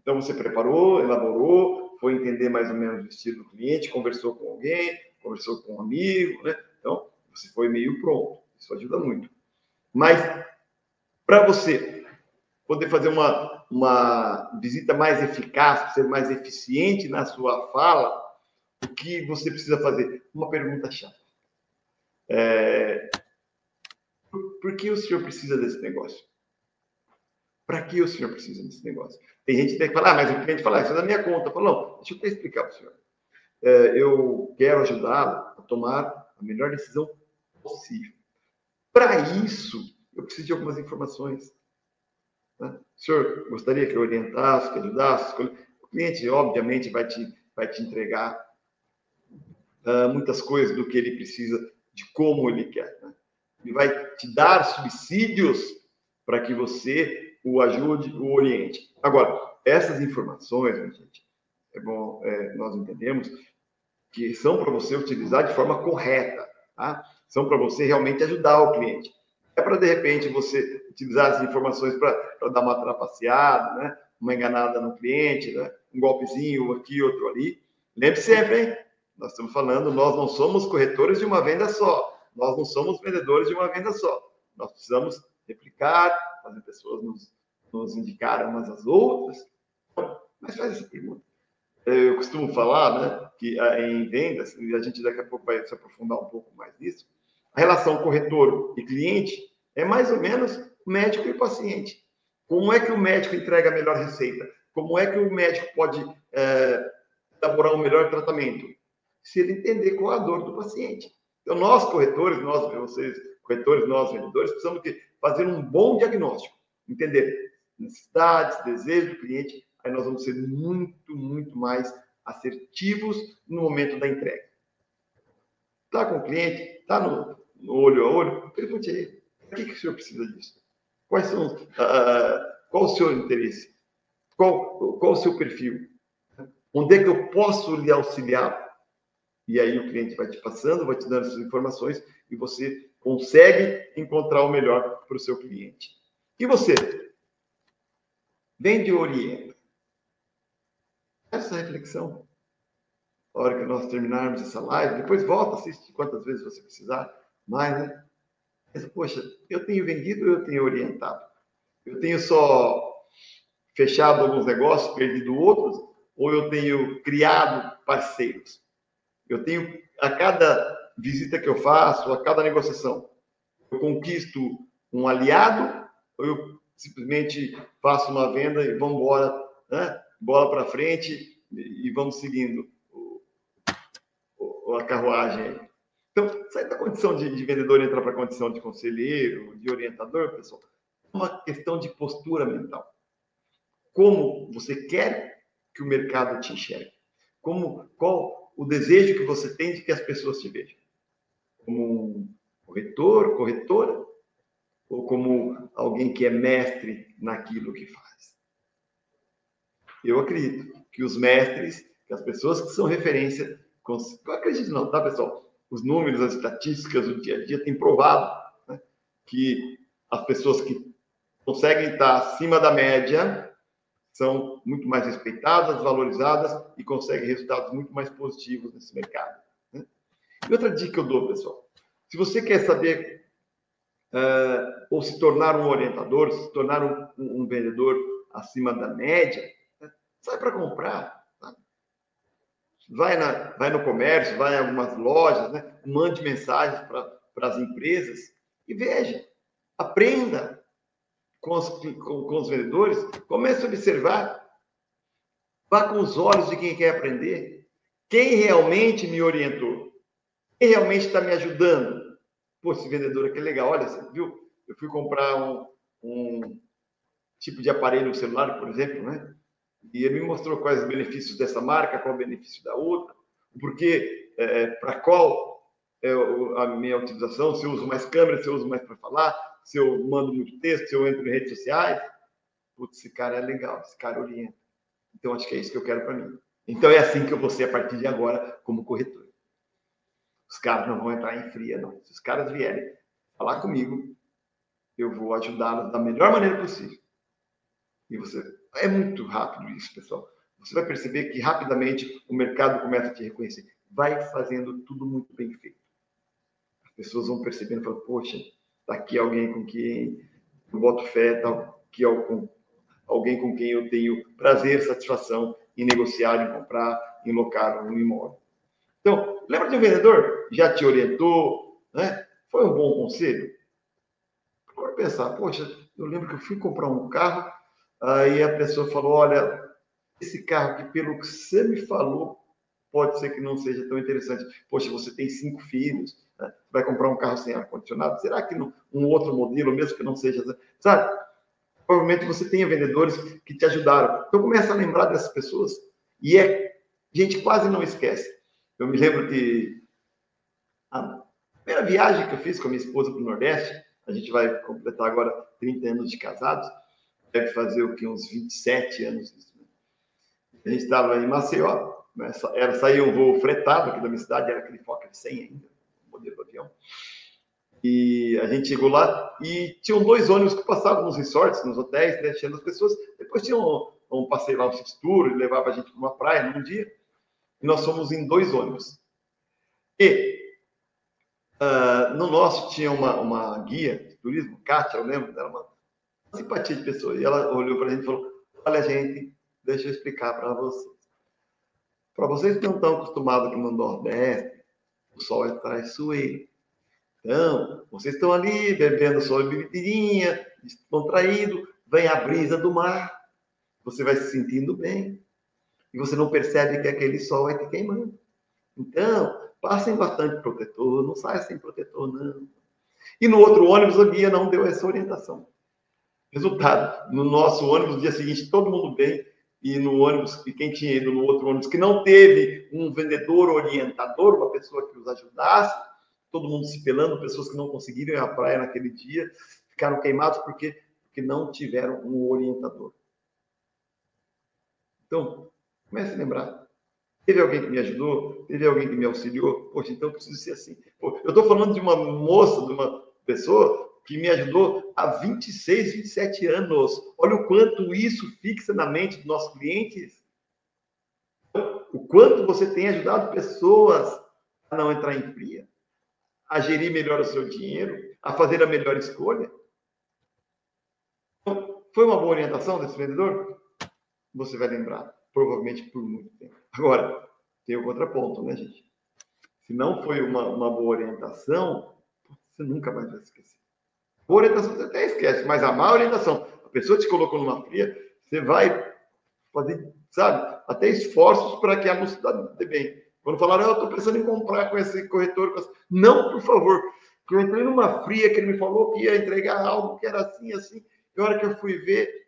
Então você preparou, elaborou, foi entender mais ou menos o estilo do cliente, conversou com alguém, conversou com um amigo, né? Então, você foi meio pronto. Isso ajuda muito. Mas, para você poder fazer uma, uma visita mais eficaz, ser mais eficiente na sua fala, o que você precisa fazer? Uma pergunta chata. É, por que o senhor precisa desse negócio? Para que o senhor precisa desse negócio? Tem gente que tem que falar, ah, mas o cliente fala, ah, isso é da minha conta. Fala, não, deixa eu explicar para o senhor. É, eu quero ajudá-lo a tomar a melhor decisão possível. Para isso, eu preciso de algumas informações. Né? O senhor gostaria que eu orientasse, que ajudasse? O cliente, obviamente, vai te, vai te entregar uh, muitas coisas do que ele precisa, de como ele quer. Né? Ele vai te dar subsídios para que você o ajude, o oriente. Agora, essas informações, gente, é bom, é, nós entendemos que são para você utilizar de forma correta, tá? São para você realmente ajudar o cliente. É para, de repente, você utilizar as informações para dar uma trapaceada, né? uma enganada no cliente, né? um golpezinho aqui, outro ali. Lembre sempre, hein? Nós estamos falando, nós não somos corretores de uma venda só. Nós não somos vendedores de uma venda só. Nós precisamos replicar, fazer pessoas nos, nos indicar umas às outras. Mas faz essa pergunta. Eu costumo falar né, que ah, em vendas, e a gente daqui a pouco vai se aprofundar um pouco mais nisso, a relação corretor e cliente é mais ou menos médico e paciente. Como é que o médico entrega a melhor receita? Como é que o médico pode é, elaborar um melhor tratamento? Se ele entender qual é a dor do paciente. Então, nós corretores, nós, vocês corretores, nós vendedores, precisamos fazer um bom diagnóstico, entender necessidades, desejos do cliente, aí nós vamos ser muito, muito mais assertivos no momento da entrega. Está com o cliente, está no, no olho a olho, pergunte a ele, por que, que o senhor precisa disso? Quais são, uh, qual o seu interesse? Qual, qual o seu perfil? Onde é que eu posso lhe auxiliar? E aí o cliente vai te passando, vai te dando essas informações e você consegue encontrar o melhor para o seu cliente. E você? Vende ou orienta? Essa reflexão. A hora que nós terminarmos essa live, depois volta, assiste quantas vezes você precisar mais, né? Mas, poxa, eu tenho vendido eu tenho orientado? Eu tenho só fechado alguns negócios, perdido outros, ou eu tenho criado parceiros? Eu tenho, a cada visita que eu faço, a cada negociação, eu conquisto um aliado ou eu simplesmente faço uma venda e vamos embora, né? bola para frente e vamos seguindo a carruagem. Então, sair da condição de, de vendedor e entrar para a condição de conselheiro, de orientador, pessoal, é uma questão de postura mental. Como você quer que o mercado te enxergue? Como, qual o desejo que você tem de que as pessoas te vejam? Como um corretor, corretora? Ou como alguém que é mestre naquilo que faz? Eu acredito que os mestres, que as pessoas que são referência, eu acredito não, tá, pessoal? os números, as estatísticas do dia a dia têm provado né, que as pessoas que conseguem estar acima da média são muito mais respeitadas, valorizadas e conseguem resultados muito mais positivos nesse mercado. E outra dica que eu dou, pessoal: se você quer saber uh, ou se tornar um orientador, se tornar um, um vendedor acima da média, né? sai para comprar. Tá? Vai, na, vai no comércio, vai em algumas lojas, né? mande mensagens para as empresas e veja, aprenda, com os, com, com os vendedores, comece a observar. Vá com os olhos de quem quer aprender. Quem realmente me orientou? Realmente está me ajudando? Pô, esse vendedor aqui é legal. Olha, você viu? Eu fui comprar um, um tipo de aparelho celular, por exemplo, né? E ele me mostrou quais os benefícios dessa marca, qual o benefício da outra, porque é, para qual é a minha utilização, se eu uso mais câmera, se eu uso mais para falar, se eu mando muito texto, se eu entro em redes sociais, putz, esse cara é legal, esse cara orienta. Então, acho que é isso que eu quero para mim. Então, é assim que eu vou ser a partir de agora como corretor. Os caras não vão entrar em fria, não. Se os caras vierem falar comigo, eu vou ajudá-los da melhor maneira possível. E você. É muito rápido isso, pessoal. Você vai perceber que rapidamente o mercado começa a te reconhecer. Vai fazendo tudo muito bem feito. As pessoas vão percebendo falam, poxa, Está aqui alguém com quem eu boto fé, tá aqui alguém com quem eu tenho prazer, satisfação em negociar, em comprar, em locar um imóvel. Então, lembra de um vendedor? Já te orientou, né? Foi um bom conselho? Agora pensar, poxa, eu lembro que eu fui comprar um carro, aí a pessoa falou, olha, esse carro aqui, pelo que você me falou, pode ser que não seja tão interessante. Poxa, você tem cinco filhos, né? vai comprar um carro sem ar-condicionado? Será que não, um outro modelo, mesmo que não seja, sabe? Provavelmente você tenha vendedores que te ajudaram. Então começa a lembrar dessas pessoas e é gente quase não esquece. Eu me lembro que a primeira viagem que eu fiz com a minha esposa para o Nordeste, a gente vai completar agora 30 anos de casados, deve fazer o que uns 27 anos. Né? A gente estava em Maceió, né? era sair um voo fretado aqui da minha cidade, era aquele Fokker 100 ainda modelo do avião. E a gente chegou lá e tinham dois ônibus que passavam nos resorts, nos hotéis, deixando as pessoas. Depois tinha um, um passeio lá, um city tour, levava a gente para uma praia num dia. E nós fomos em dois ônibus. E uh, no nosso tinha uma, uma guia de turismo, Kátia, eu lembro, era uma simpatia de pessoa. E ela olhou para a gente e falou: Olha, gente, deixa eu explicar para vocês. Para vocês que não estão acostumados aqui no Nordeste, o sol é traiçoeiro. Então, vocês estão ali bebendo sua bebidinha, descontraído, vem a brisa do mar, você vai se sentindo bem, e você não percebe que aquele sol vai te queimando. Então, passem bastante protetor, não saia sem protetor, não. E no outro ônibus, o guia não deu essa orientação. Resultado, no nosso ônibus, no dia seguinte, todo mundo bem, e no ônibus, e quem tinha ido no outro ônibus, que não teve um vendedor orientador, uma pessoa que os ajudasse, todo mundo se pelando, pessoas que não conseguiram ir à praia naquele dia, ficaram queimados porque, porque não tiveram um orientador. Então, comece a lembrar. Teve alguém que me ajudou? Teve alguém que me auxiliou? Poxa, então eu preciso ser assim. Pô, eu estou falando de uma moça, de uma pessoa que me ajudou há 26, 27 anos. Olha o quanto isso fixa na mente dos nossos clientes. O quanto você tem ajudado pessoas a não entrar em fria, a gerir melhor o seu dinheiro, a fazer a melhor escolha. Então, foi uma boa orientação desse vendedor? Você vai lembrar, provavelmente por muito tempo. Agora, tem o contraponto, né, gente? Se não foi uma, uma boa orientação, você nunca mais vai esquecer. Boa orientação você até esquece, mas a má orientação, a pessoa te colocou numa fria, você vai fazer, sabe, até esforços para que a luz dê bem. Quando falaram, eu estou pensando em comprar com esse corretor, não, por favor, eu entrei numa fria que ele me falou que ia entregar algo que era assim, assim, e a hora que eu fui ver,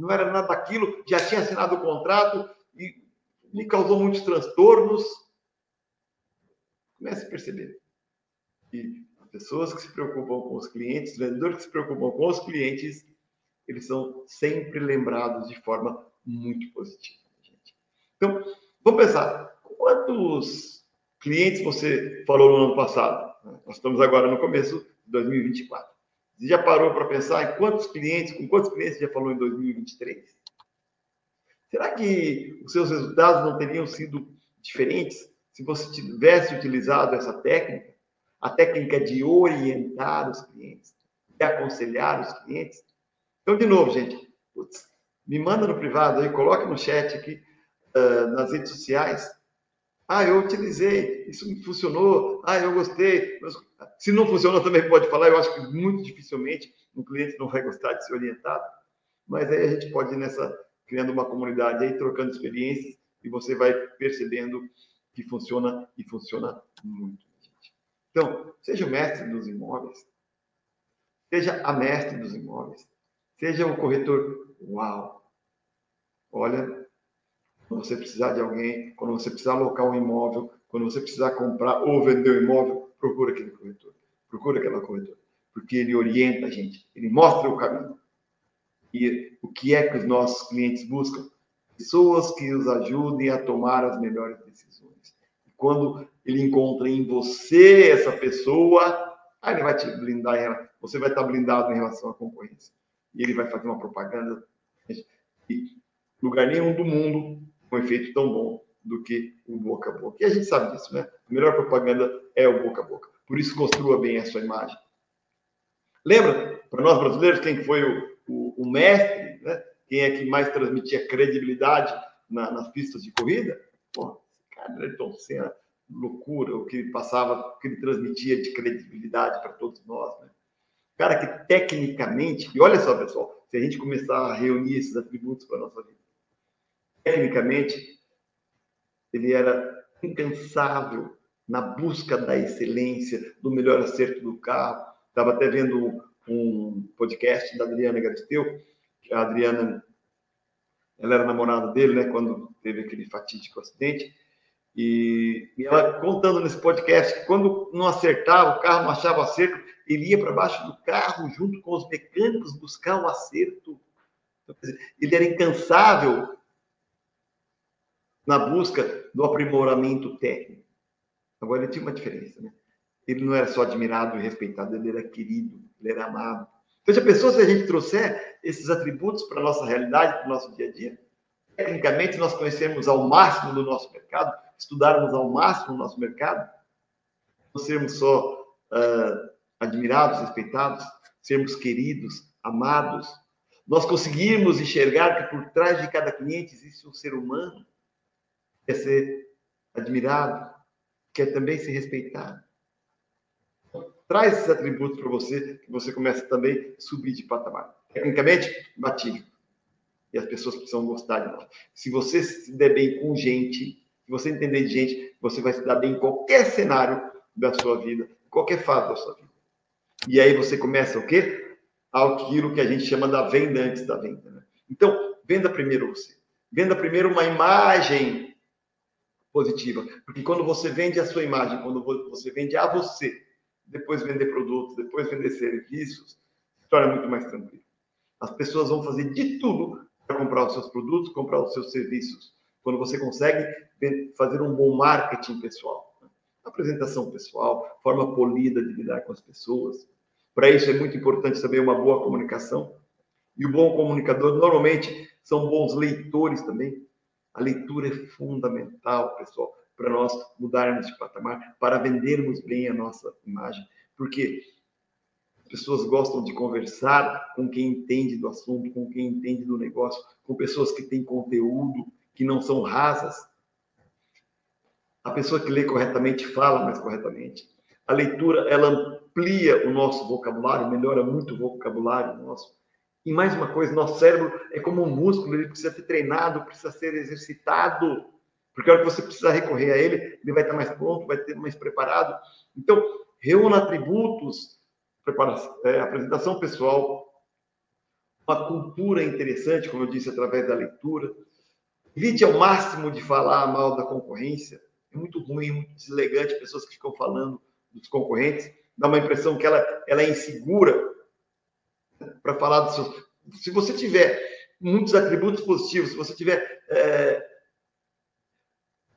não era nada daquilo, já tinha assinado o contrato e me causou muitos transtornos. Comece a perceber. E pessoas que se preocupam com os clientes, vendedores que se preocupam com os clientes, eles são sempre lembrados de forma muito positiva. Gente. Então, vamos pensar, quantos clientes você falou no ano passado? Nós estamos agora no começo de 2024. Você já parou para pensar em quantos clientes, com quantos clientes você já falou em 2023? Será que os seus resultados não teriam sido diferentes se você tivesse utilizado essa técnica, a técnica de orientar os clientes, de aconselhar os clientes? Então, de novo, gente, putz, me manda no privado aí, coloque no chat aqui, uh, nas redes sociais. Ah, eu utilizei, isso funcionou, ah, eu gostei. Se não funcionou, também pode falar, eu acho que muito dificilmente um cliente não vai gostar de ser orientado. Mas aí a gente pode ir nessa criando uma comunidade aí, trocando experiências, e você vai percebendo que funciona e funciona muito. Gente. Então, seja o mestre dos imóveis, seja a mestre dos imóveis, seja o corretor. Uau! Olha, quando você precisar de alguém, quando você precisar alocar um imóvel, quando você precisar comprar ou vender um imóvel, procura aquele corretor, procura aquela corretora, porque ele orienta a gente, ele mostra o caminho. E o que é que os nossos clientes buscam? Pessoas que os ajudem a tomar as melhores decisões. E quando ele encontra em você essa pessoa, aí ele vai te blindar, você vai estar blindado em relação à concorrência. E ele vai fazer uma propaganda. E lugar nenhum do mundo um efeito tão bom do que o boca a boca. E a gente sabe disso, né? A melhor propaganda é o boca a boca. Por isso, construa bem a sua imagem. Lembra, para nós brasileiros, quem foi o, o, o mestre, né? quem é que mais transmitia credibilidade na, nas pistas de corrida? Pô, cara, Ayrton Senna, loucura, o que ele passava, o que ele transmitia de credibilidade para todos nós, né? Cara que tecnicamente, e olha só, pessoal, se a gente começar a reunir esses atributos para a nossa vida, tecnicamente, ele era incansável na busca da excelência, do melhor acerto do carro. Estava até vendo um podcast da Adriana Galisteu, a Adriana, ela era namorada dele, né, quando teve aquele fatídico acidente, e, e ela contando nesse podcast que quando não acertava, o carro não achava acerto, ele ia para baixo do carro junto com os mecânicos buscar o acerto. Então, ele era incansável na busca do aprimoramento técnico. Agora, ele tinha uma diferença, né? Ele não era só admirado e respeitado, ele era querido, ele era amado. Então, já pensou se a gente trouxer esses atributos para a nossa realidade, para o nosso dia a dia? Tecnicamente, nós conhecermos ao máximo do nosso mercado, estudarmos ao máximo o nosso mercado, não sermos só uh, admirados, respeitados, sermos queridos, amados, nós conseguirmos enxergar que por trás de cada cliente existe um ser humano quer ser admirado, quer também ser respeitado traz esses atributos para você, que você começa também a subir de patamar. Tecnicamente, batível. E as pessoas precisam gostar de nós. Se você se der bem com gente, se você entender de gente, você vai se dar bem em qualquer cenário da sua vida, qualquer fase da sua vida. E aí você começa o quê? Aquilo que a gente chama da venda antes da venda. Né? Então, venda primeiro você. Venda primeiro uma imagem positiva. Porque quando você vende a sua imagem, quando você vende a você, depois vender produtos, depois vender serviços, se torna muito mais tranquilo. As pessoas vão fazer de tudo para comprar os seus produtos, comprar os seus serviços. Quando você consegue fazer um bom marketing pessoal, né? apresentação pessoal, forma polida de lidar com as pessoas. Para isso é muito importante também uma boa comunicação. E o bom comunicador normalmente são bons leitores também. A leitura é fundamental, pessoal para nós mudarmos de patamar, para vendermos bem a nossa imagem. Porque as pessoas gostam de conversar com quem entende do assunto, com quem entende do negócio, com pessoas que têm conteúdo, que não são rasas. A pessoa que lê corretamente fala mais corretamente. A leitura, ela amplia o nosso vocabulário, melhora muito o vocabulário nosso. E mais uma coisa, nosso cérebro é como um músculo, ele precisa ser treinado, precisa ser exercitado. Porque a hora que você precisar recorrer a ele, ele vai estar mais pronto, vai ter mais preparado. Então, reúna atributos, é, apresentação pessoal, uma cultura interessante, como eu disse, através da leitura. Evite ao máximo de falar mal da concorrência. É muito ruim, muito deselegante, pessoas que ficam falando dos concorrentes. Dá uma impressão que ela, ela é insegura para falar dos seus. Se você tiver muitos atributos positivos, se você tiver é,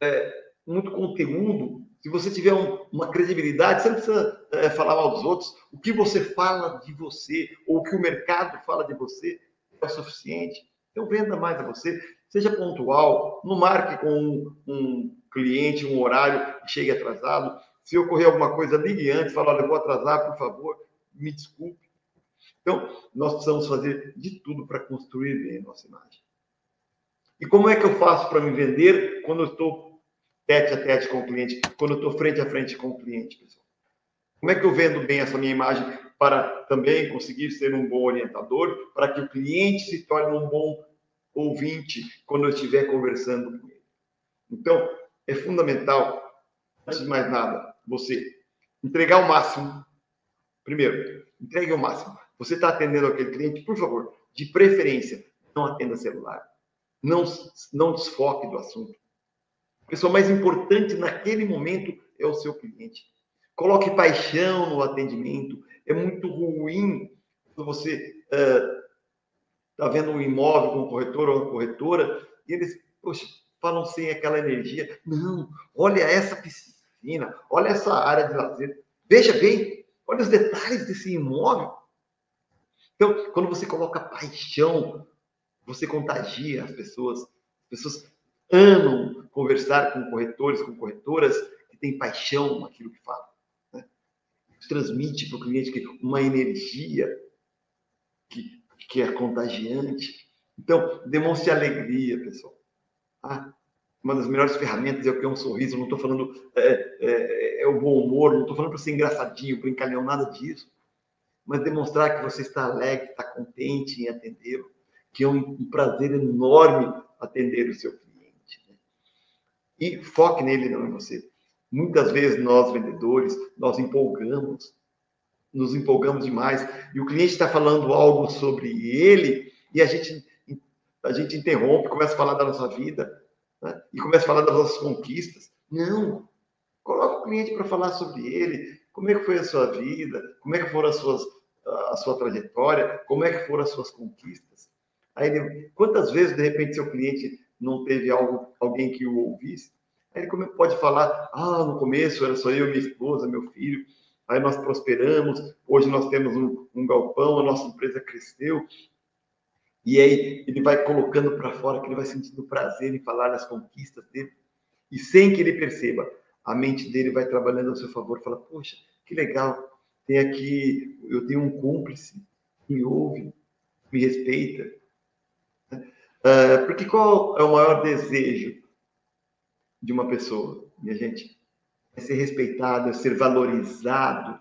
é, muito conteúdo, se você tiver um, uma credibilidade, você não precisa é, falar mal dos outros. O que você fala de você, ou o que o mercado fala de você, é suficiente. Então, venda mais a você, seja pontual, não marque com um, um cliente um horário e chegue atrasado. Se ocorrer alguma coisa, ligue antes, fala, olha, eu vou atrasar, por favor, me desculpe. Então, nós precisamos fazer de tudo para construir bem a nossa imagem. E como é que eu faço para me vender quando eu estou tete a tete com o cliente, quando eu estou frente a frente com o cliente, pessoal? Como é que eu vendo bem essa minha imagem para também conseguir ser um bom orientador, para que o cliente se torne um bom ouvinte quando eu estiver conversando com ele? Então, é fundamental, antes de mais nada, você entregar o máximo. Primeiro, entregue o máximo. Você está atendendo aquele cliente, por favor, de preferência, não atenda celular. Não, não desfoque do assunto. A pessoa mais importante naquele momento é o seu cliente. Coloque paixão no atendimento. É muito ruim quando você está uh, vendo um imóvel com um corretor ou uma corretora e eles, poxa, falam sem aquela energia. Não, olha essa piscina, olha essa área de lazer. Veja bem, olha os detalhes desse imóvel. Então, quando você coloca paixão, você contagia as pessoas. As pessoas amam conversar com corretores, com corretoras que têm paixão naquilo que falam. Né? Transmite para o cliente uma energia que, que é contagiante. Então, demonstre alegria, pessoal. Ah, uma das melhores ferramentas é o que é um sorriso. Não estou falando é, é, é, o bom humor, não estou falando para ser engraçadinho, brincalhão, nada disso. Mas demonstrar que você está alegre, está contente em atendê-lo, que é um, prazer enorme atender o seu cliente. Né? E foque nele, não em você. Muitas vezes nós, vendedores, nós empolgamos, nos empolgamos demais, e o cliente está falando algo sobre ele, e a gente a gente interrompe, começa a falar da nossa vida, né? e começa a falar das nossas conquistas. Não. Coloca o cliente para falar sobre ele, como é que foi a sua vida, como é que foram as suas, a sua trajetória, como é que foram as suas conquistas. Aí, quantas vezes, de repente, seu cliente não teve algo, alguém que o ouvisse? Aí ele pode falar, ah, no começo era só eu, minha esposa, meu filho, aí nós prosperamos, hoje nós temos um, um galpão, a nossa empresa cresceu, e aí ele vai colocando para fora que ele vai sentindo prazer em falar das conquistas dele. E sem que ele perceba, a mente dele vai trabalhando a seu favor. Fala, poxa, que legal. Tem aqui, eu tenho um cúmplice me ouve, me respeita. Uh, porque qual é o maior desejo de uma pessoa, minha gente? É ser respeitado, é ser valorizado.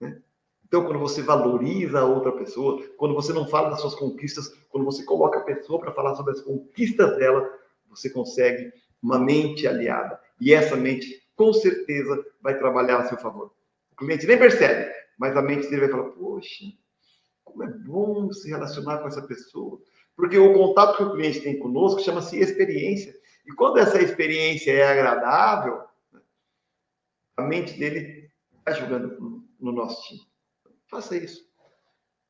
Né? Então, quando você valoriza a outra pessoa, quando você não fala das suas conquistas, quando você coloca a pessoa para falar sobre as conquistas dela, você consegue uma mente aliada. E essa mente, com certeza, vai trabalhar a seu favor. O cliente nem percebe, mas a mente dele vai falar: Poxa, como é bom se relacionar com essa pessoa. Porque o contato que o cliente tem conosco chama-se experiência. E quando essa experiência é agradável, a mente dele está jogando no nosso time. Faça isso.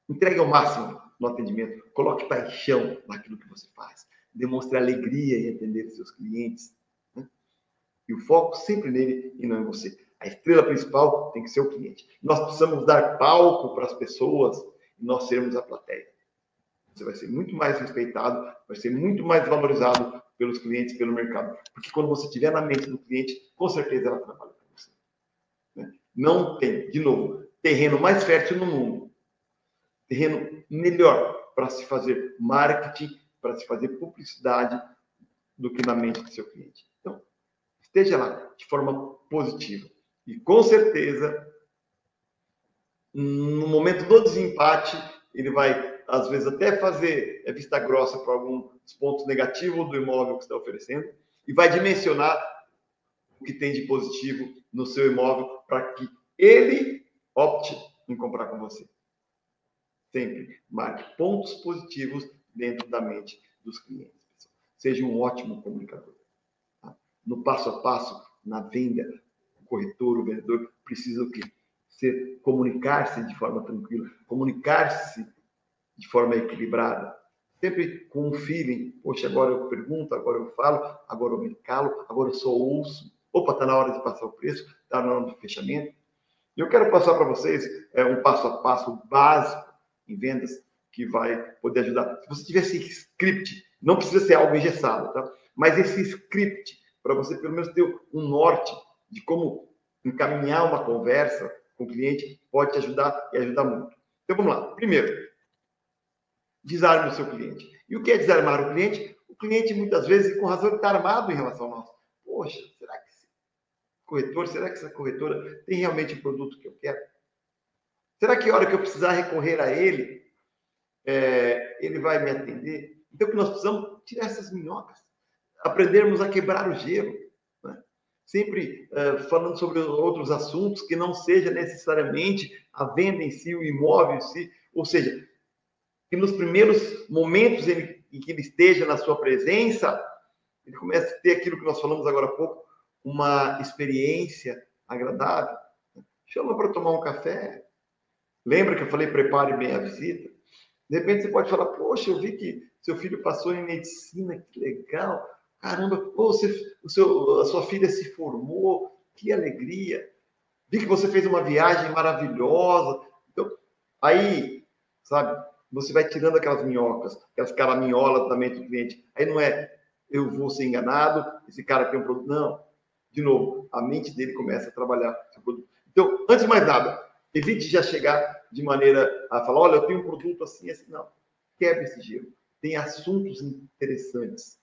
Entregue ao máximo no atendimento. Coloque paixão naquilo que você faz. Demonstre alegria em atender os seus clientes. E o foco sempre nele e não em você. A estrela principal tem que ser o cliente. Nós precisamos dar palco para as pessoas e nós sermos a plateia. Você vai ser muito mais respeitado, vai ser muito mais valorizado pelos clientes, pelo mercado. Porque quando você estiver na mente do cliente, com certeza ela trabalha para você. Né? Não tem, de novo, terreno mais fértil no mundo, terreno melhor para se fazer marketing, para se fazer publicidade do que na mente do seu cliente. Esteja lá de forma positiva. E com certeza, no momento do desempate, ele vai, às vezes, até fazer é, vista grossa para alguns pontos negativos do imóvel que está oferecendo e vai dimensionar o que tem de positivo no seu imóvel para que ele opte em comprar com você. Sempre marque pontos positivos dentro da mente dos clientes. Seja um ótimo comunicador. No passo a passo, na venda, o corretor, o vendedor precisa o quê? Ser, comunicar-se de forma tranquila, comunicar-se de forma equilibrada, sempre com um feeling, poxa, agora eu pergunto, agora eu falo, agora eu me calo, agora eu só ouço. opa, está na hora de passar o preço, está na hora do fechamento. Eu quero passar para vocês é, um passo a passo básico em vendas que vai poder ajudar. Se você tiver esse script, não precisa ser algo engessado, tá? Mas esse script, para você pelo menos ter um norte de como encaminhar uma conversa com o cliente, pode te ajudar e ajudar muito. Então vamos lá. Primeiro, desarme o seu cliente. E o que é desarmar o cliente? O cliente, muitas vezes, com razão, está armado em relação ao nosso. Poxa, será que esse corretor, será que essa corretora tem realmente o produto que eu quero? Será que a hora que eu precisar recorrer a ele, é, ele vai me atender? Então, que nós precisamos tirar essas minhocas, aprendermos a quebrar o gelo, né? sempre é, falando sobre outros assuntos que não seja necessariamente a venda em si, o imóvel em si, ou seja, que nos primeiros momentos em, em que ele esteja na sua presença, ele comece a ter aquilo que nós falamos agora há pouco, uma experiência agradável. Chama para tomar um café. Lembra que eu falei prepare bem a visita? De repente você pode falar, poxa, eu vi que seu filho passou em medicina, que legal. Caramba, você, o seu, a sua filha se formou, que alegria. Vi que você fez uma viagem maravilhosa. Então, aí, sabe, você vai tirando aquelas minhocas, aquelas caraminholas da mente do cliente. Aí não é eu vou ser enganado, esse cara tem um produto. Não. De novo, a mente dele começa a trabalhar seu produto. Então, antes de mais nada, evite já chegar de maneira a falar: olha, eu tenho um produto assim, assim. Não. Quebre esse gelo. Tem assuntos interessantes.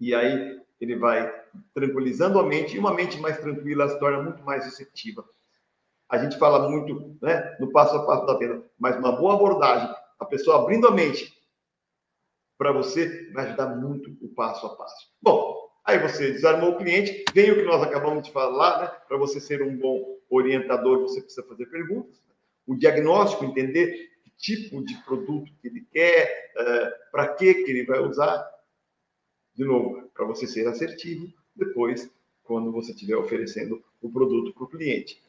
E aí ele vai tranquilizando a mente, e uma mente mais tranquila se torna muito mais receptiva a gente fala muito né, no passo a passo da venda, mas uma boa abordagem, a pessoa abrindo a mente para você, vai ajudar muito o passo a passo. Bom, aí você desarmou o cliente, vem o que nós acabamos de falar, né? Para você ser um bom orientador, você precisa fazer perguntas. O diagnóstico, entender que tipo de produto que ele quer, uh, para que que ele vai usar. De novo, para você ser assertivo, depois, quando você estiver oferecendo o produto para o cliente.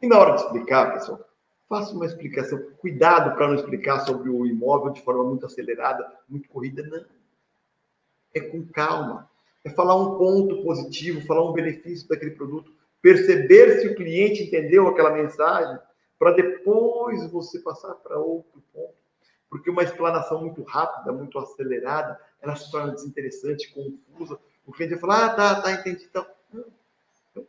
E na hora de explicar, pessoal, faça uma explicação. Cuidado para não explicar sobre o imóvel de forma muito acelerada, muito corrida. Não. É com calma. É falar um ponto positivo, falar um benefício daquele produto, perceber se o cliente entendeu aquela mensagem, para depois você passar para outro ponto. Porque uma explanação muito rápida, muito acelerada, ela se torna desinteressante, confusa. O cliente vai falar, ah, tá, tá, entendi. Então, então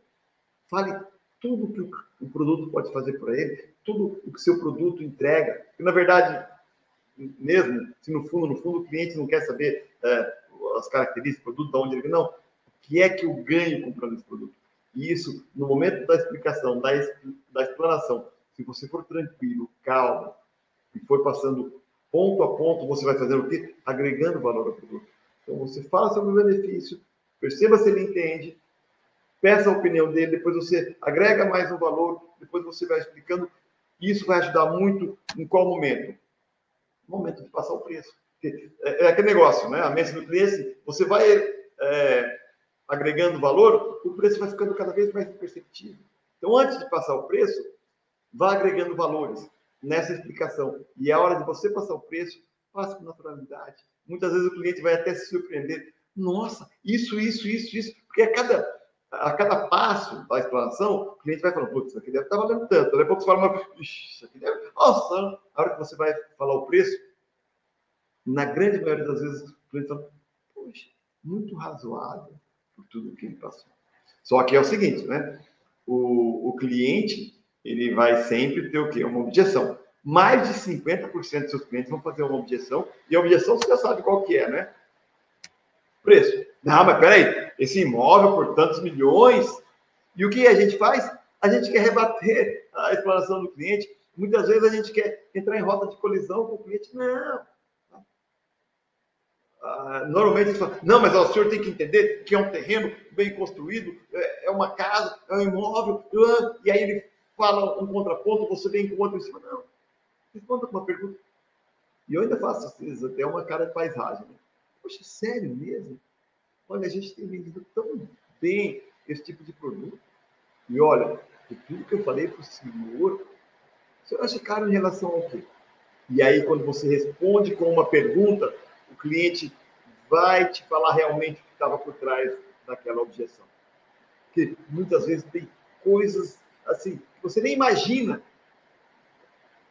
fale tudo que o produto pode fazer para ele, tudo o que seu produto entrega. E, na verdade, mesmo se no fundo, no fundo, o cliente não quer saber é, as características do produto, de onde ele não, o que é que eu ganho comprando esse produto? E isso, no momento da explicação, da, da explanação, se você for tranquilo, calmo, e for passando ponto a ponto, você vai fazer o quê? Agregando valor ao produto. Então, você fala sobre o benefício, perceba se ele entende, peça a opinião dele, depois você agrega mais um valor, depois você vai explicando. Isso vai ajudar muito em qual momento? No momento de passar o preço. É, é aquele negócio, né? A mente do cliente, você vai é, agregando valor, o preço vai ficando cada vez mais imperceptível. Então, antes de passar o preço, vá agregando valores nessa explicação. E é a hora de você passar o preço, faça com naturalidade. Muitas vezes o cliente vai até se surpreender. Nossa, isso, isso, isso, isso. Porque a cada a cada passo da explanação, o cliente vai falando, putz, isso aqui deve estar valendo tanto. Depois você fala, isso aqui deve. Nossa, a hora que você vai falar o preço, na grande maioria das vezes, o cliente fala, poxa, muito razoável por tudo que ele passou. Só que é o seguinte, né? O, o cliente, ele vai sempre ter o quê? Uma objeção. Mais de 50% dos seus clientes vão fazer uma objeção, e a objeção você já sabe qual que é, né? Preço. Não, mas peraí, esse imóvel por tantos milhões. E o que a gente faz? A gente quer rebater a exploração do cliente. Muitas vezes a gente quer entrar em rota de colisão com o cliente. Não. Ah, normalmente a gente fala, não, mas ó, o senhor tem que entender que é um terreno bem construído, é, é uma casa, é um imóvel, e aí ele fala um contraponto, você vem com outro em cima. Não. Responda uma pergunta. E eu ainda faço às vezes até uma cara de paisagem. Né? Poxa, sério mesmo? Olha, a gente tem vendido tão bem esse tipo de produto. E olha, tudo que eu falei para o senhor, o senhor acha caro em relação ao quê? E aí, quando você responde com uma pergunta, o cliente vai te falar realmente o que estava por trás daquela objeção. que muitas vezes tem coisas assim você nem imagina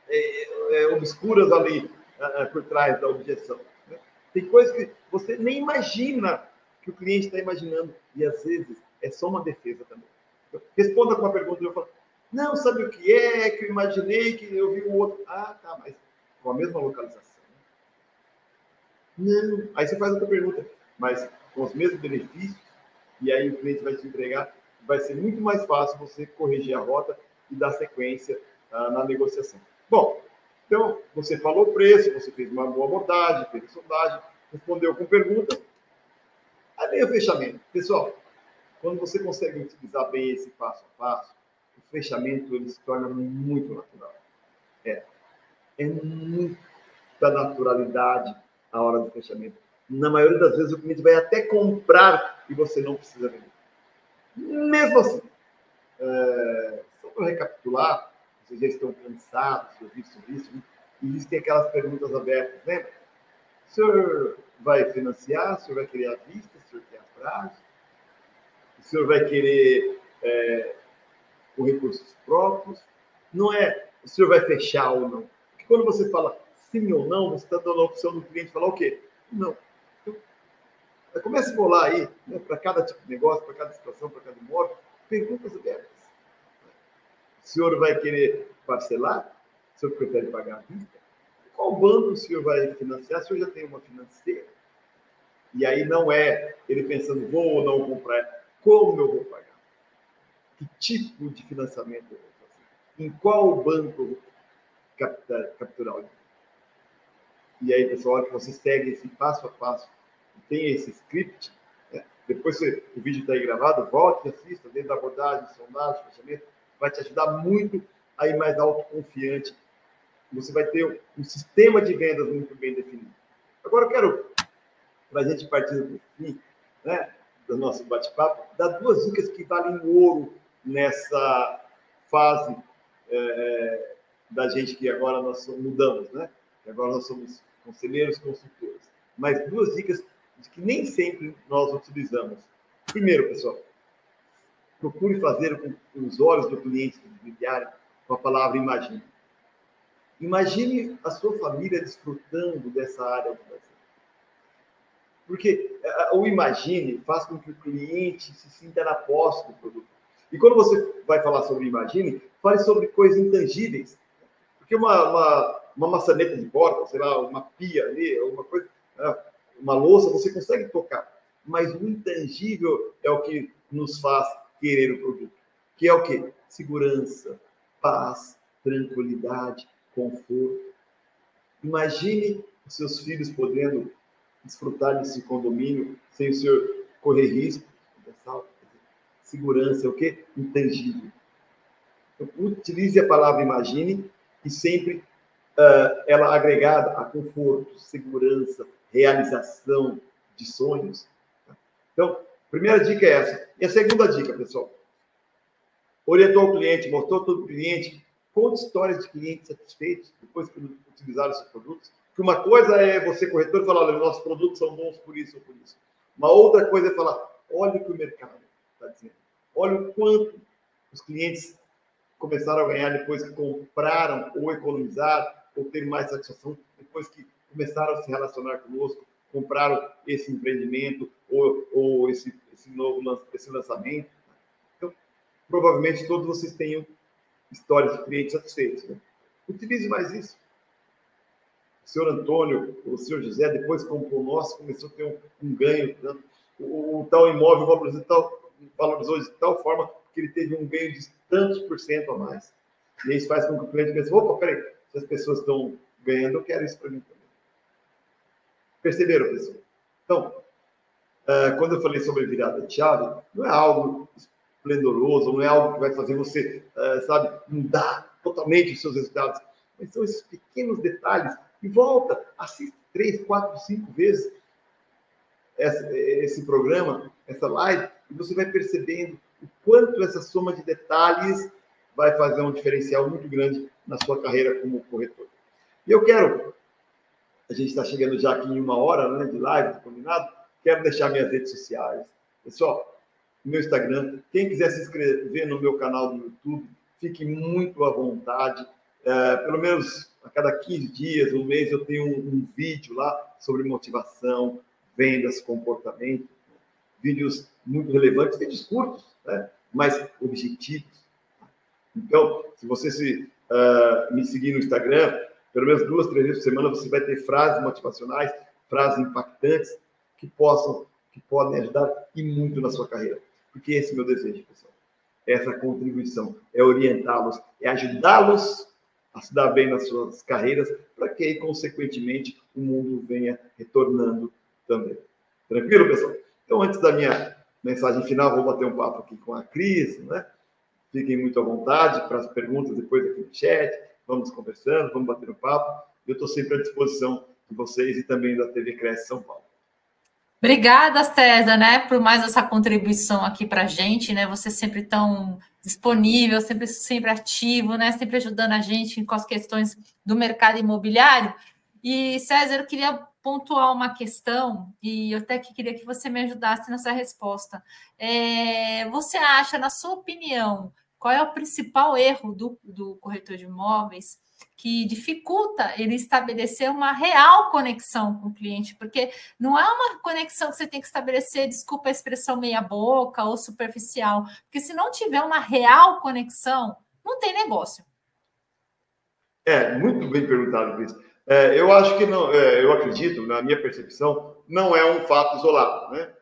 é, é, obscuras ali é, por trás da objeção. Né? Tem coisas que você nem imagina que o cliente está imaginando e às vezes é só uma defesa também. Responda com uma pergunta eu falo, não, sabe o que é, que eu imaginei, que eu vi o outro. Ah, tá, mas com a mesma localização. Não. Aí você faz outra pergunta, mas com os mesmos benefícios, e aí o cliente vai te entregar, vai ser muito mais fácil você corrigir a rota e dar sequência ah, na negociação. Bom, então você falou o preço, você fez uma boa abordagem, fez sondagem, respondeu com pergunta. Aí vem o fechamento. Pessoal, quando você consegue utilizar bem esse passo a passo, o fechamento ele se torna muito natural. É, é muita naturalidade a hora do fechamento. Na maioria das vezes, o cliente vai até comprar e você não precisa vender. Mesmo assim, é, só para recapitular, vocês já estão cansados de ouvir sobre isso, né? existem aquelas perguntas abertas, né? O senhor vai financiar? O senhor vai querer a vista? O senhor quer a prazo? O senhor vai querer é, com recursos próprios? Não é o senhor vai fechar ou não. Porque quando você fala sim ou não, você está dando a opção do cliente falar o quê? Não. Comece a bolar aí, né, para cada tipo de negócio, para cada situação, para cada imóvel, perguntas abertas. O senhor vai querer parcelar? O senhor prefere pagar à vista? Qual banco o senhor vai financiar? O senhor já tem uma financeira? E aí não é ele pensando, vou ou não comprar, como eu vou pagar? Que tipo de financiamento eu vou fazer? Em qual banco capturar o dinheiro? E aí, pessoal, que você segue esse passo a passo, tem esse script, né? depois você, o vídeo está aí gravado, volte e assista, dentro da abordagem, sondagem, fechamento, vai te ajudar muito a ir mais autoconfiante. Você vai ter um sistema de vendas muito bem definido. Agora eu quero, para a gente partir do fim, né, do nosso bate-papo, dar duas dicas que valem ouro nessa fase é, da gente que agora nós mudamos, né? Que agora nós somos conselheiros, consultores. Mas duas dicas que nem sempre nós utilizamos. Primeiro, pessoal, procure fazer com os olhos do cliente brilharem com a palavra imagine. Imagine a sua família desfrutando dessa área do Brasil. Porque eh, o imagine faz com que o cliente se sinta na posse do produto. E quando você vai falar sobre imagine, fale sobre coisas intangíveis. Porque uma, uma uma maçaneta de porta, sei lá, uma pia ali, alguma coisa, né, uma louça, você consegue tocar. Mas o intangível é o que nos faz querer o produto. Que é o quê? Segurança, paz, tranquilidade, conforto. Imagine os seus filhos podendo desfrutar desse condomínio sem o senhor correr risco. Segurança é o quê? Intangível. Então, utilize a palavra imagine e sempre uh, ela agregada a conforto, segurança, realização de sonhos. Então, primeira dica é essa. E a segunda dica, pessoal, orientou o cliente, mostrou todo o cliente, conte histórias de clientes satisfeitos depois que utilizaram seus produtos. Que uma coisa é você, corretor, falar, olha, nossos produtos são bons por isso ou por isso. Uma outra coisa é falar, olha o que o mercado está dizendo. Olha o quanto os clientes começaram a ganhar depois que compraram ou economizaram ou ter mais satisfação depois que começaram a se relacionar conosco, compraram esse empreendimento ou, ou esse, esse novo esse lançamento. Então, provavelmente todos vocês tenham histórias de clientes satisfeitos. Né? Utilize mais isso. O senhor Antônio, o senhor José, depois comprou o nosso, começou a ter um, um ganho. Né? O, o, tal imóvel valorizou, tal, valorizou de tal forma que ele teve um ganho de tantos por cento a mais. E isso faz com que o cliente pense, opa, peraí, se as pessoas estão ganhando, eu quero isso para mim também. Perceberam, pessoal? Então, uh, quando eu falei sobre virada de chave, não é algo esplendoroso, não é algo que vai fazer você, uh, sabe, mudar totalmente os seus resultados. Mas são esses pequenos detalhes. E volta, assiste três, quatro, cinco vezes esse programa, essa live, e você vai percebendo o quanto essa soma de detalhes vai fazer um diferencial muito grande na sua carreira como corretor. E eu quero, a gente está chegando já aqui em uma hora né, de live, combinado, quero deixar minhas redes sociais. Pessoal, meu Instagram. Quem quiser se inscrever no meu canal do YouTube, fique muito à vontade. É, pelo menos a cada 15 dias, um mês, eu tenho um, um vídeo lá sobre motivação, vendas, comportamento. Vídeos muito relevantes, vídeos curtos, né? mas objetivos. Então, se você se, uh, me seguir no Instagram, pelo menos duas, três vezes por semana, você vai ter frases motivacionais, frases impactantes que possam, que podem ajudar e muito na sua carreira. Porque esse é o meu desejo, pessoal. Essa contribuição é orientá-los, é ajudá-los a se dar bem nas suas carreiras, para que, consequentemente, o mundo venha retornando também. Tranquilo, pessoal? Então, antes da minha mensagem final, vou bater um papo aqui com a Cris, né? Fiquem muito à vontade para as perguntas depois aqui no chat. Vamos conversando, vamos bater um papo. Eu estou sempre à disposição de vocês e também da TV Cresce São Paulo. Obrigada, César, né, por mais essa contribuição aqui para a gente, né? Você sempre tão disponível, sempre, sempre ativo, né? Sempre ajudando a gente com as questões do mercado imobiliário. E, César, eu queria pontuar uma questão, e eu até que queria que você me ajudasse nessa resposta. É, você acha, na sua opinião, qual é o principal erro do, do corretor de imóveis que dificulta ele estabelecer uma real conexão com o cliente, porque não é uma conexão que você tem que estabelecer, desculpa a expressão meia boca ou superficial, porque se não tiver uma real conexão, não tem negócio. É, muito bem perguntado, Cris. É, eu acho que não, é, eu acredito, na minha percepção, não é um fato isolado, né?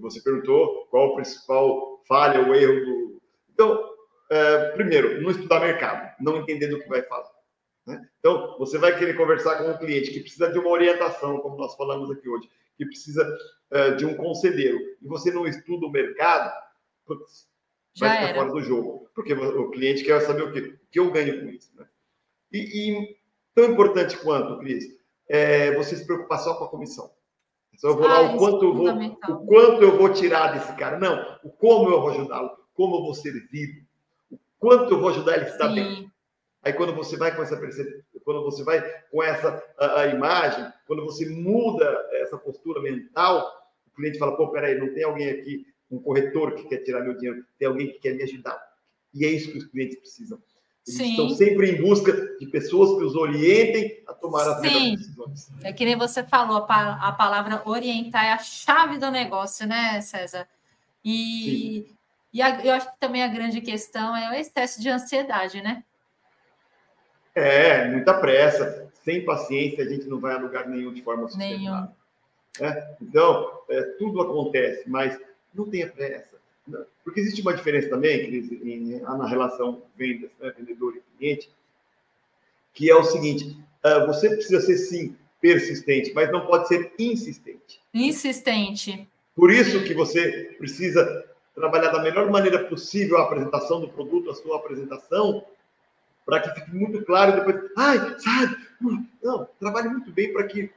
Você perguntou qual o principal falha, o erro do. Então, é, primeiro, não estudar mercado, não entender do que vai fazer. Né? Então, você vai querer conversar com um cliente que precisa de uma orientação, como nós falamos aqui hoje, que precisa uh, de um conselheiro, e você não estuda o mercado, putz, vai Já ficar era. fora do jogo. Porque o cliente quer saber o quê? O que eu ganho com isso. Né? E, e tão importante quanto, Cris, é você se preocupar só com a comissão. Só eu vou ah, lá o quanto eu vou, o quanto eu vou tirar desse cara. Não, o como eu vou ajudá-lo, como eu vou servir, o quanto eu vou ajudar ele a estar bem. Aí quando você vai com essa quando você vai com essa a, a, imagem, quando você muda essa postura mental, o cliente fala: pô, peraí, não tem alguém aqui, um corretor que quer tirar meu dinheiro, tem alguém que quer me ajudar. E é isso que os clientes precisam. Eles Sim. estão sempre em busca de pessoas que os orientem a tomar as melhores decisões. É que nem você falou, a palavra orientar é a chave do negócio, né, César? E, e a, eu acho que também a grande questão é o excesso de ansiedade, né? É, muita pressa, sem paciência, a gente não vai a lugar nenhum de forma sustentável. É? Então, é, tudo acontece, mas não tenha pressa. Porque existe uma diferença também, Cris, na relação vendas, né, vendedor e cliente, que é o seguinte: uh, você precisa ser, sim, persistente, mas não pode ser insistente. Insistente. Por isso que você precisa trabalhar da melhor maneira possível a apresentação do produto, a sua apresentação, para que fique muito claro depois, ai, sabe? Não, trabalhe muito bem para que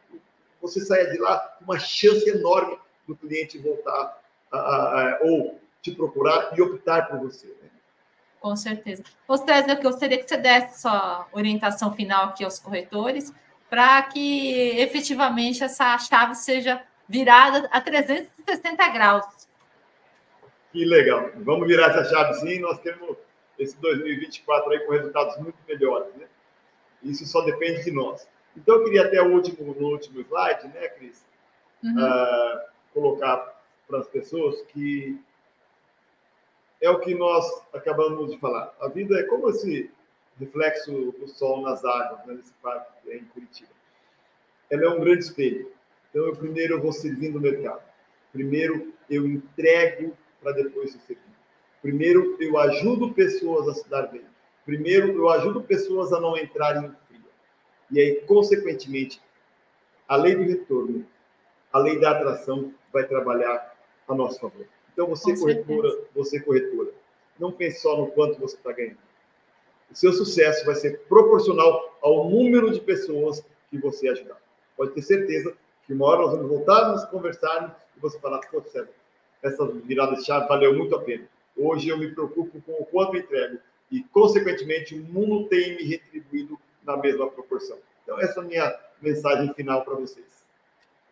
você saia de lá com uma chance enorme do cliente voltar a, a, a, ou te procurar e optar por você. Né? Com certeza. César, eu gostaria que você desse sua orientação final aqui aos corretores para que efetivamente essa chave seja virada a 360 graus. Que legal. Vamos virar essa chave sim. Nós temos esse 2024 aí com resultados muito melhores, né? Isso só depende de nós. Então, eu queria até o último, no último slide, né, Cris, uhum. uh, colocar para as pessoas que é o que nós acabamos de falar. A vida é como esse reflexo do sol nas águas, né, nesse parque em Curitiba. Ela é um grande espelho. Então, eu primeiro eu vou servindo o mercado. Primeiro eu entrego para depois ser servido. Primeiro, eu ajudo pessoas a se dar bem. Primeiro, eu ajudo pessoas a não entrarem em fria. E aí, consequentemente, a lei do retorno, a lei da atração vai trabalhar a nosso favor. Então, você corretora, você corretora, não pense só no quanto você está ganhando. O seu sucesso vai ser proporcional ao número de pessoas que você ajudar. Pode ter certeza que uma hora nós vamos voltar a nos conversar e você falar, pô, César, essa virada de chave valeu muito a pena. Hoje eu me preocupo com o quanto entrego e, consequentemente, o mundo tem me retribuído na mesma proporção. Então, essa é a minha mensagem final para vocês.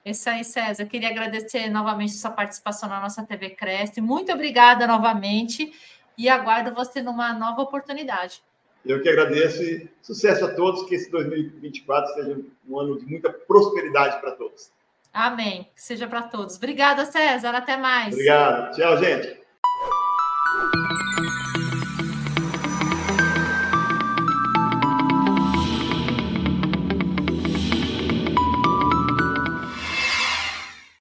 Isso aí, César. Eu queria agradecer novamente sua participação na nossa TV Crest. Muito obrigada novamente e aguardo você numa nova oportunidade. Eu que agradeço e sucesso a todos. Que esse 2024 seja um ano de muita prosperidade para todos. Amém. Que seja para todos. Obrigada, César. Até mais. Obrigado. Tchau, gente.